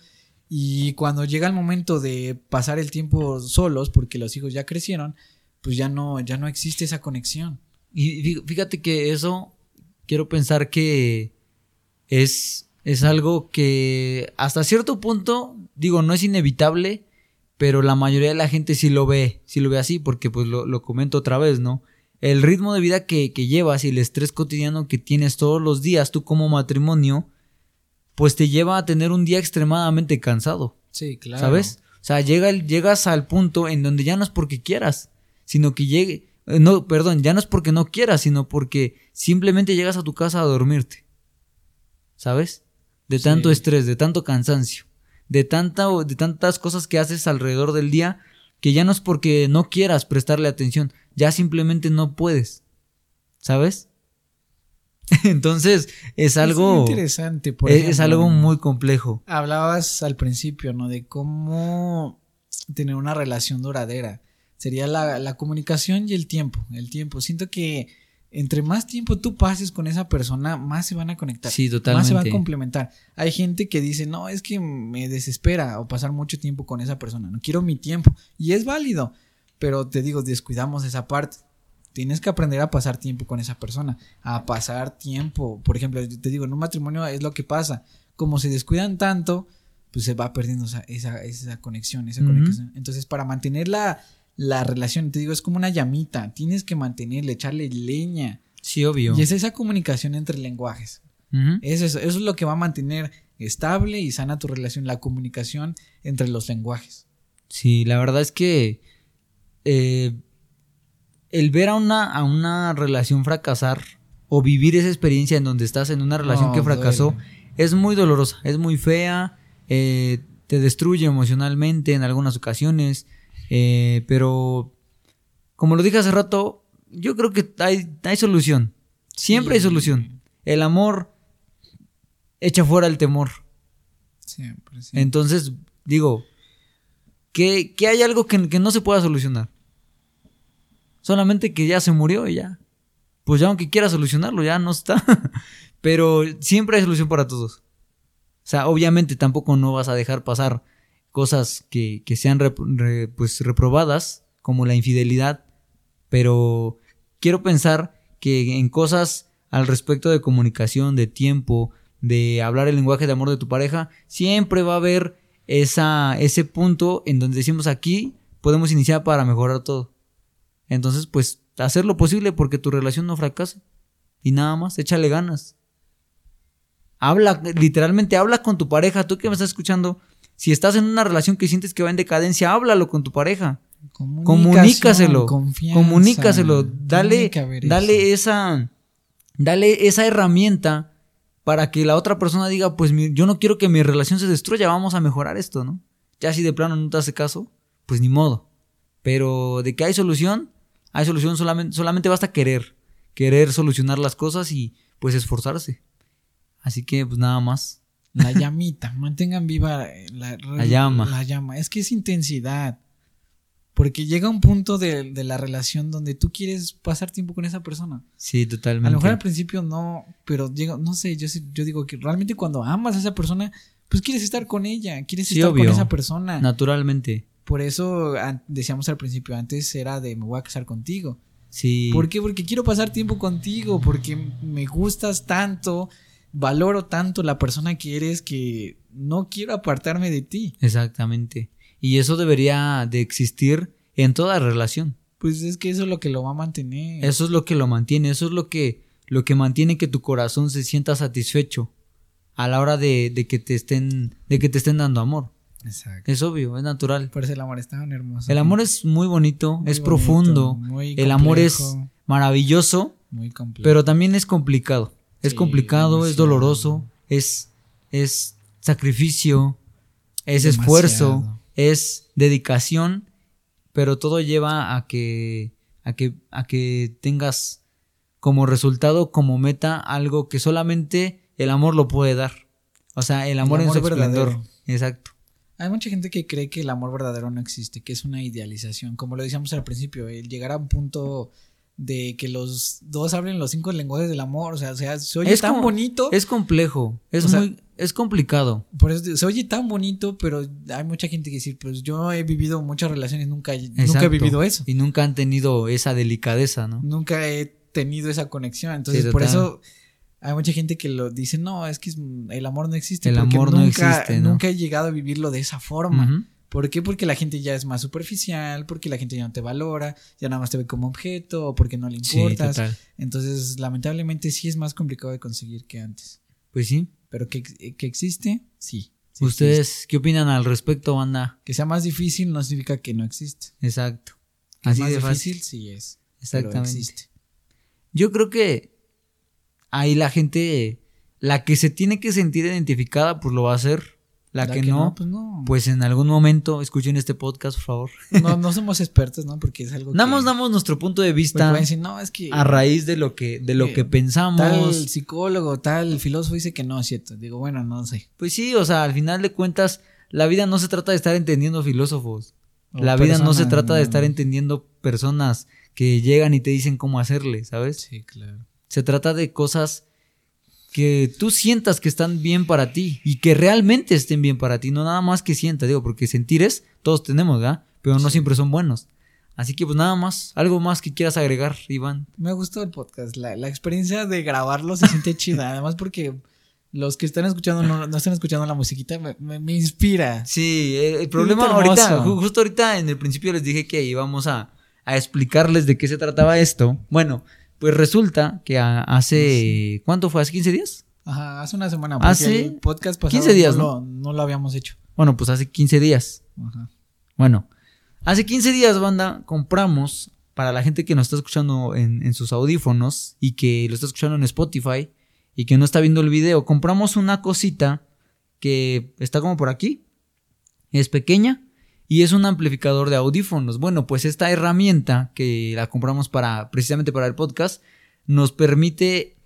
Y cuando llega el momento de pasar el tiempo solos, porque los hijos ya crecieron, pues ya no, ya no existe esa conexión. Y fí- fíjate que eso quiero pensar que es, es algo que hasta cierto punto, digo, no es inevitable, pero la mayoría de la gente sí lo ve, sí lo ve así, porque pues lo, lo comento otra vez, ¿no? El ritmo de vida que, que llevas y el estrés cotidiano que tienes todos los días, tú como matrimonio, pues te lleva a tener un día extremadamente cansado. Sí, claro. ¿Sabes? O sea, llega, llegas al punto en donde ya no es porque quieras, sino que llegue. eh, No, perdón, ya no es porque no quieras, sino porque simplemente llegas a tu casa a dormirte. ¿Sabes? De Sí. tanto estrés, de tanto cansancio, de, tanta, de tantas cosas que haces alrededor del día que ya no es porque no quieras prestarle atención, ya simplemente no puedes. ¿Sabes? Entonces, es algo. muy interesante. Por es, es ejemplo, algo muy complejo. Hablabas al principio, ¿no? De cómo tener una relación duradera. Sería la, la comunicación y el tiempo. El tiempo. Siento que entre más tiempo tú pases con esa persona, más se van a conectar. Sí, Más se totalmente. van a complementar. Hay gente que dice, no, es que me desespera o pasar mucho tiempo con esa persona. No quiero mi tiempo. Y es válido. Pero te digo, descuidamos esa parte. Tienes que aprender a pasar tiempo con esa persona. A pasar tiempo. Por ejemplo, te digo, en un matrimonio es lo que pasa. Como se descuidan tanto, pues se va perdiendo esa, esa, esa conexión, esa conexión. Entonces, para mantener la, la relación, te digo, es como una llamita. Tienes que mantenerle, echarle leña. Sí, obvio. Y es esa comunicación entre lenguajes. Eso es, eso es lo que va a mantener estable y sana tu relación, la comunicación entre los lenguajes. Sí, la verdad es que eh, el ver a una, a una relación fracasar o vivir esa experiencia en donde estás en una relación No, que fracasó duele. es muy dolorosa, es muy fea, eh, te destruye emocionalmente en algunas ocasiones, eh, pero como lo dije hace rato, yo creo que hay, hay solución, siempre hay solución. El amor echa fuera el temor. Siempre, sí. Entonces, digo, que, que hay algo que, que no se pueda solucionar. Solamente que ya se murió y ya. Pues ya aunque quiera solucionarlo, ya no está. Pero siempre hay solución para todos. O sea, obviamente tampoco no vas a dejar pasar cosas que, que sean pues reprobadas, como la infidelidad. Pero quiero pensar que en cosas al respecto de comunicación, de tiempo, de hablar el lenguaje de amor de tu pareja, siempre va a haber esa, ese punto en donde decimos aquí podemos iniciar para mejorar todo. Entonces, pues, hacer lo posible porque tu relación no fracase. Y nada más, échale ganas. Habla, literalmente habla con tu pareja. Tú que me estás escuchando, si estás en una relación que sientes que va en decadencia, háblalo con tu pareja. Comunícaselo. Comunícaselo. Dale, dale esa, dale esa herramienta para que la otra persona diga, pues mi- yo no quiero que mi relación se destruya, vamos a mejorar esto, ¿no? Ya si de plano no te hace caso, pues ni modo. Pero de que hay solución, hay solución, solamente, solamente basta querer, querer solucionar las cosas y pues esforzarse. Así que pues nada más. La llamita, mantengan viva la, La llama. La llama. Es que es intensidad. Porque llega un punto de, de la relación donde tú quieres pasar tiempo con esa persona. Sí, totalmente. A lo mejor al principio no, pero llega, no sé, yo, yo digo que realmente cuando amas a esa persona, pues quieres estar con ella, quieres Sí, estar obvio. con esa persona. Naturalmente. Por eso decíamos al principio, antes era de me voy a casar contigo. Sí. ¿Por qué? Porque quiero pasar tiempo contigo, porque me gustas tanto, valoro tanto la persona que eres que no quiero apartarme de ti. Exactamente. Y eso debería de existir en toda relación. Pues es que eso es lo que lo va a mantener. Eso es lo que lo mantiene, eso es lo que, lo que mantiene que tu corazón se sienta satisfecho a la hora de, de que te estén, de que te estén dando amor. Exacto. Es obvio, es natural. Por eso el amor es tan hermoso. El amor es muy bonito, Muy es bonito, profundo, muy el amor es maravilloso, muy complejo. pero también es complicado. Es Sí, complicado, es doloroso, es, es sacrificio, es esfuerzo, es dedicación, pero todo lleva a que, a que, a que tengas como resultado, como meta, algo que solamente el amor lo puede dar. O sea, el amor, en amor su esplendor. verdadero. Exacto. Hay mucha gente que cree que el amor verdadero no existe, que es una idealización. Como lo decíamos al principio, el llegar a un punto de que los dos hablen los cinco lenguajes del amor, o sea, o sea se oye Es tan como- bonito. Es complejo, es O sea- muy, es complicado. Por eso se oye tan bonito, pero hay mucha gente que dice, pues yo he vivido muchas relaciones, nunca, nunca he vivido eso. Y nunca han tenido esa delicadeza, ¿no? Nunca he tenido esa conexión. Entonces, Sí, por eso hay mucha gente que lo dice, no, es que el amor no existe. El porque amor no existe, ¿no? Nunca he llegado a vivirlo de esa forma. ¿Por qué? Porque la gente ya es más superficial, porque la gente ya no te valora, ya nada más te ve como objeto, o porque no le importas. Entonces, lamentablemente sí es más complicado de conseguir que antes. Pues sí. Pero que, que existe, sí. sí ¿Ustedes existe. qué opinan al respecto, banda? Que sea más difícil no significa que no existe. Exacto. Que Así más de fácil. difícil, sí es. pero Exactamente. existe. Yo creo que ahí la gente, la que se tiene que sentir identificada, pues lo va a hacer. La, que, no, pues no. pues en algún momento escuchen este podcast, por favor. no, no somos expertos, ¿no? Porque es algo Nada que... damos nuestro punto de vista van a decir, no, es que a raíz de lo que, de lo que pensamos. tal psicólogo, tal filósofo dice que no es cierto. Digo, bueno, no sé. Pues sí, o sea, al final de cuentas, la vida no se trata de estar entendiendo filósofos. O la vida no se trata de estar entendiendo personas que llegan y te dicen cómo hacerle, ¿sabes? Sí, claro. Se trata de cosas que tú sientas que están bien para ti y que realmente estén bien para ti, no nada más que sientas, digo, porque sentires todos tenemos, ¿verdad? Pero no siempre son buenos. Así que pues nada más, algo más que quieras agregar, Iván. Me gustó el podcast. La, la experiencia de grabarlo se siente chida. Además, porque los que están escuchando no, no están escuchando la musiquita, me, me- me inspira. Sí, el, el problema ahorita, ju- justo ahorita en el principio les dije que íbamos a, a explicarles de qué se trataba esto. Bueno, pues resulta que hace, ¿cuánto fue? ¿Hace 15 días? Ajá, hace una semana. Porque Hace el podcast pasado 15 días, no, Lo, no lo habíamos hecho. Bueno, pues hace 15 días. Ajá. Bueno, hace 15 días, banda, compramos para la gente que nos está escuchando en, en sus audífonos y que lo está escuchando en Spotify y que no está viendo el video, compramos una cosita que está como por aquí. Es pequeña y es un amplificador de audífonos. Bueno, pues esta herramienta que la compramos para precisamente para el podcast nos permite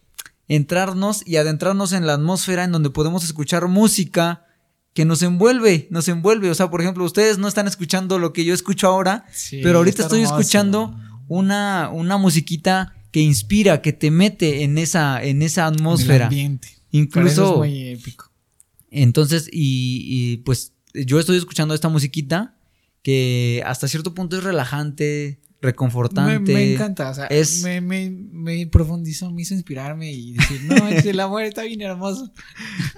entrarnos y adentrarnos en la atmósfera en donde podemos escuchar música que nos envuelve, nos envuelve. O sea, por ejemplo, ustedes no están escuchando lo que yo escucho ahora, Sí, pero ahorita estoy hermoso. escuchando una, una musiquita que inspira, que te mete en esa, en esa El atmósfera. ambiente. Por eso Incluso, es muy épico. entonces, y, y, pues yo estoy escuchando esta musiquita que hasta cierto punto es relajante, reconfortante. me encanta, o sea, es- me, me, me profundizó, me hizo inspirarme y decir, no, el amor está bien hermoso.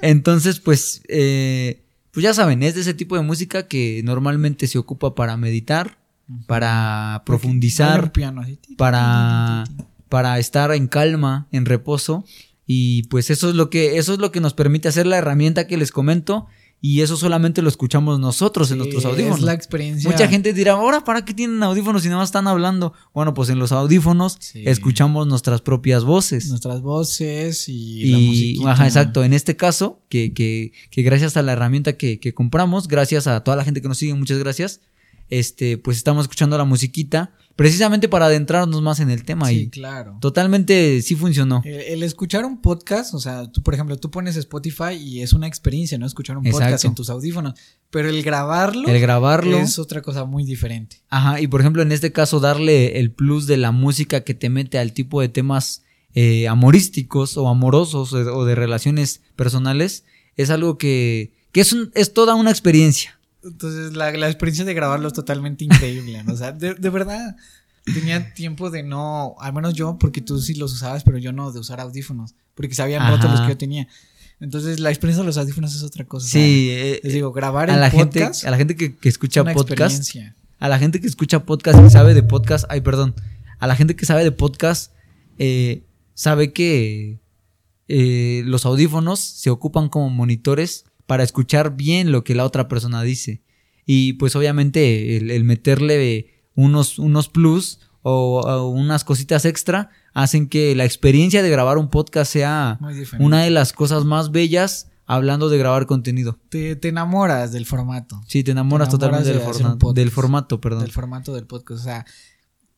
Entonces, pues, eh, pues ya saben, es de ese tipo de música que normalmente se ocupa para meditar, para profundizar, piano para, para estar en calma, en reposo. Y pues eso es lo que, eso es lo que nos permite hacer la herramienta que les comento. Y eso solamente lo escuchamos nosotros en nuestros audífonos. Es la experiencia. Mucha gente dirá, ahora, ¿para qué tienen audífonos si nada más están hablando? Bueno, pues en los audífonos Sí. escuchamos nuestras propias voces. Nuestras voces y, la Y, musiquita. ajá, exacto. En este caso, que, que, que gracias a la herramienta que, que compramos, gracias a toda la gente que nos sigue, muchas gracias, este, pues estamos escuchando la musiquita, precisamente para adentrarnos más en el tema. Sí, y claro. totalmente sí funcionó. El, el escuchar un podcast, o sea, tú, por ejemplo, tú pones Spotify y es una experiencia, ¿no? Escuchar un podcast en tus audífonos. Pero el grabarlo, El grabarlo. es otra cosa muy diferente. Ajá, y por ejemplo, en este caso, darle el plus de la música que te mete al tipo de temas eh, amorísticos o amorosos o de, o de relaciones personales, es algo que, que es, un- es toda una experiencia. Entonces, la, la experiencia de grabarlo es totalmente increíble, ¿no? O sea, de, de verdad, tenía tiempo de no, al menos yo, porque tú sí los usabas, pero yo no, de usar audífonos, porque se habían roto los que yo tenía. Entonces, la experiencia de los audífonos es otra cosa. Sí, eh, les digo, grabar a el la gente, a la gente que, que es escucha una podcast, experiencia. a la gente que escucha podcast y sabe de podcast, ay, perdón, a la gente que sabe de podcast, eh, sabe que eh, los audífonos se ocupan como monitores para escuchar bien lo que la otra persona dice. Y pues obviamente el, el meterle unos, unos plus o, o unas cositas extra hacen que la experiencia de grabar un podcast sea una de las cosas más bellas hablando de grabar contenido. Te, te enamoras del formato. Sí, te enamoras, Te enamoras totalmente del, de un formato, del formato, perdón. Del formato del podcast. O sea,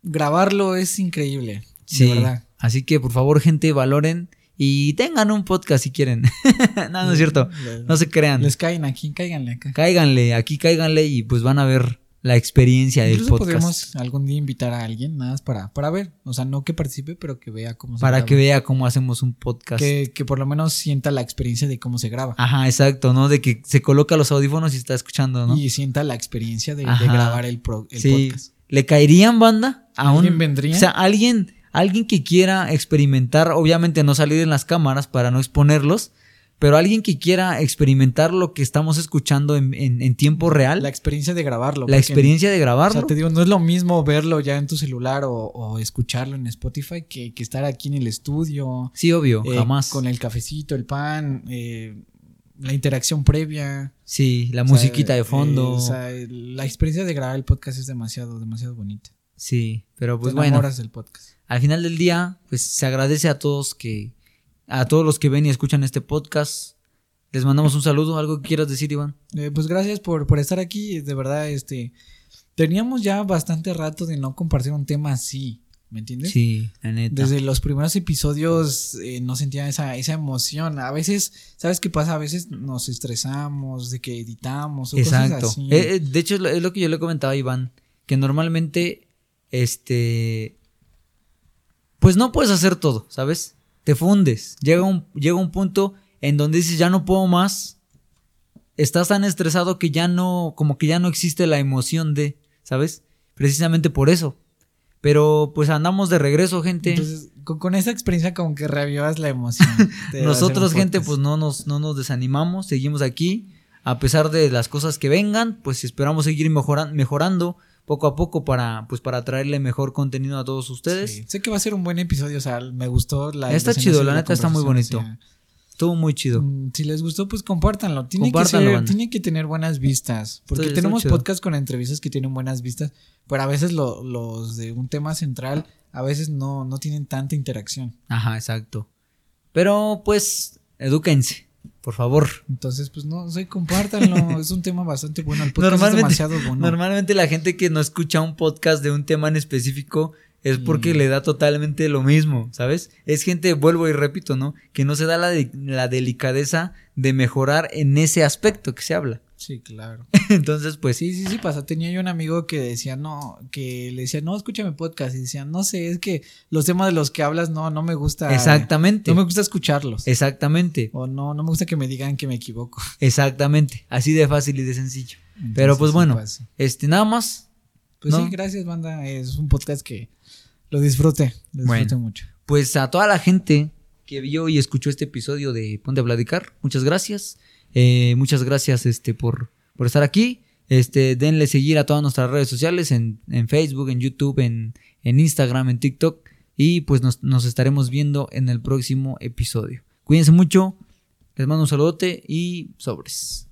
grabarlo es increíble. Sí, De verdad. así que por favor, gente, valoren y tengan un podcast si quieren. no, no es cierto. No se crean. Les caen aquí, cáiganle acá. Cáiganle, aquí cáiganle y pues van a ver la experiencia del Incluso podcast. podríamos algún día invitar a alguien nada más para, para ver. O sea, no que participe, pero que vea cómo se Para graba. que vea cómo hacemos un podcast. que, que por lo menos sienta la experiencia de cómo se graba. Ajá, exacto, ¿no? De que se coloca los audífonos y está escuchando, ¿no? Y sienta la experiencia de, grabar el, pro- el sí. podcast. ¿Le caerían banda? A un- ¿Alguien vendría? O sea, alguien, alguien que quiera experimentar, obviamente no salir en las cámaras para no exponerlos, pero alguien que quiera experimentar lo que estamos escuchando en, en- en tiempo real, La la, experiencia de grabarlo. porque, experiencia de O grabarlo. sea, te digo, no es lo mismo verlo ya en tu celular o, o escucharlo en Spotify que, que estar aquí en el estudio. Sí, obvio, eh, jamás. Con el cafecito, el pan, eh, la interacción previa. Sí, la O sea, musiquita de fondo. eh, o sea, la experiencia de grabar el podcast es demasiado, demasiado bonita. sí, pero pues Te bueno, enamoras del podcast. Al final del día, pues se agradece a todos que, a todos los que ven y escuchan este podcast. Les mandamos un saludo, algo que quieras decir, Iván. Eh, pues gracias por, por estar aquí. De verdad, este. Teníamos ya bastante rato de no compartir un tema así. ¿Me entiendes? Sí, la neta. Desde los primeros episodios eh, no sentía esa, esa emoción. A veces, ¿sabes qué pasa? A veces nos estresamos de que editamos o Exacto. cosas así. Eh, de hecho, es lo, es lo que yo le comentaba a Iván, que normalmente, este, pues no puedes hacer todo, ¿sabes? Te fundes. Llega un, llega un punto en donde dices, ya no puedo más. Estás tan estresado que ya no, como que ya no existe la emoción de, ¿sabes? Precisamente por eso. Pero pues andamos de regreso, gente. Entonces, con, con esa experiencia como que reavivas la emoción. Nosotros, gente, pues no nos, no nos desanimamos, seguimos aquí. A pesar de las cosas que vengan, pues esperamos seguir mejoran- mejorando poco a poco para, pues, para traerle mejor contenido a todos ustedes. Sí, Sé que va a ser un buen episodio, o sea, me gustó la Está chido, la neta está muy bonito. o sea, Estuvo muy chido. Mm, Si les gustó, pues compártanlo. Tiene, Compártanlo, que, ser- tiene que tener buenas vistas. Porque tenemos chido. podcasts con entrevistas que tienen buenas vistas, pero a veces lo- los de un tema central a veces no, no tienen tanta interacción. Ajá, exacto. Pero pues, edúquense, por favor. Entonces, pues no sé, compártanlo. es un tema bastante bueno. El podcast Normalmente- es demasiado bueno. Normalmente la gente que no escucha un podcast de un tema en específico es porque Mm. le da totalmente lo mismo, ¿sabes? Es gente, vuelvo y repito, ¿no? Que no se da la, de- la delicadeza de mejorar en ese aspecto que se habla. Sí, claro. Entonces, pues Sí, sí, sí pasa. Tenía yo un amigo que decía, no, que le decía, no, escúchame podcast. Y decía, no sé, es que los temas de los que hablas no, no me gusta. Exactamente. No me gusta escucharlos. Exactamente. O no, no me gusta que me digan que me equivoco. Exactamente. Así de fácil y de sencillo. Pero pues bueno, pasa. este, nada más. Pues ¿no? sí, gracias, banda. Es un podcast que lo disfruté. Lo Bueno. disfruté mucho. Pues a toda la gente que vio y escuchó este episodio de Ponte a Platicar, muchas gracias. Eh, muchas gracias este, por, por estar aquí. Este, denle seguir a todas nuestras redes sociales, en, en Facebook, en YouTube, en, en Instagram, en TikTok. Y pues nos, nos estaremos viendo en el próximo episodio. Cuídense mucho. Les mando un saludote y sobres.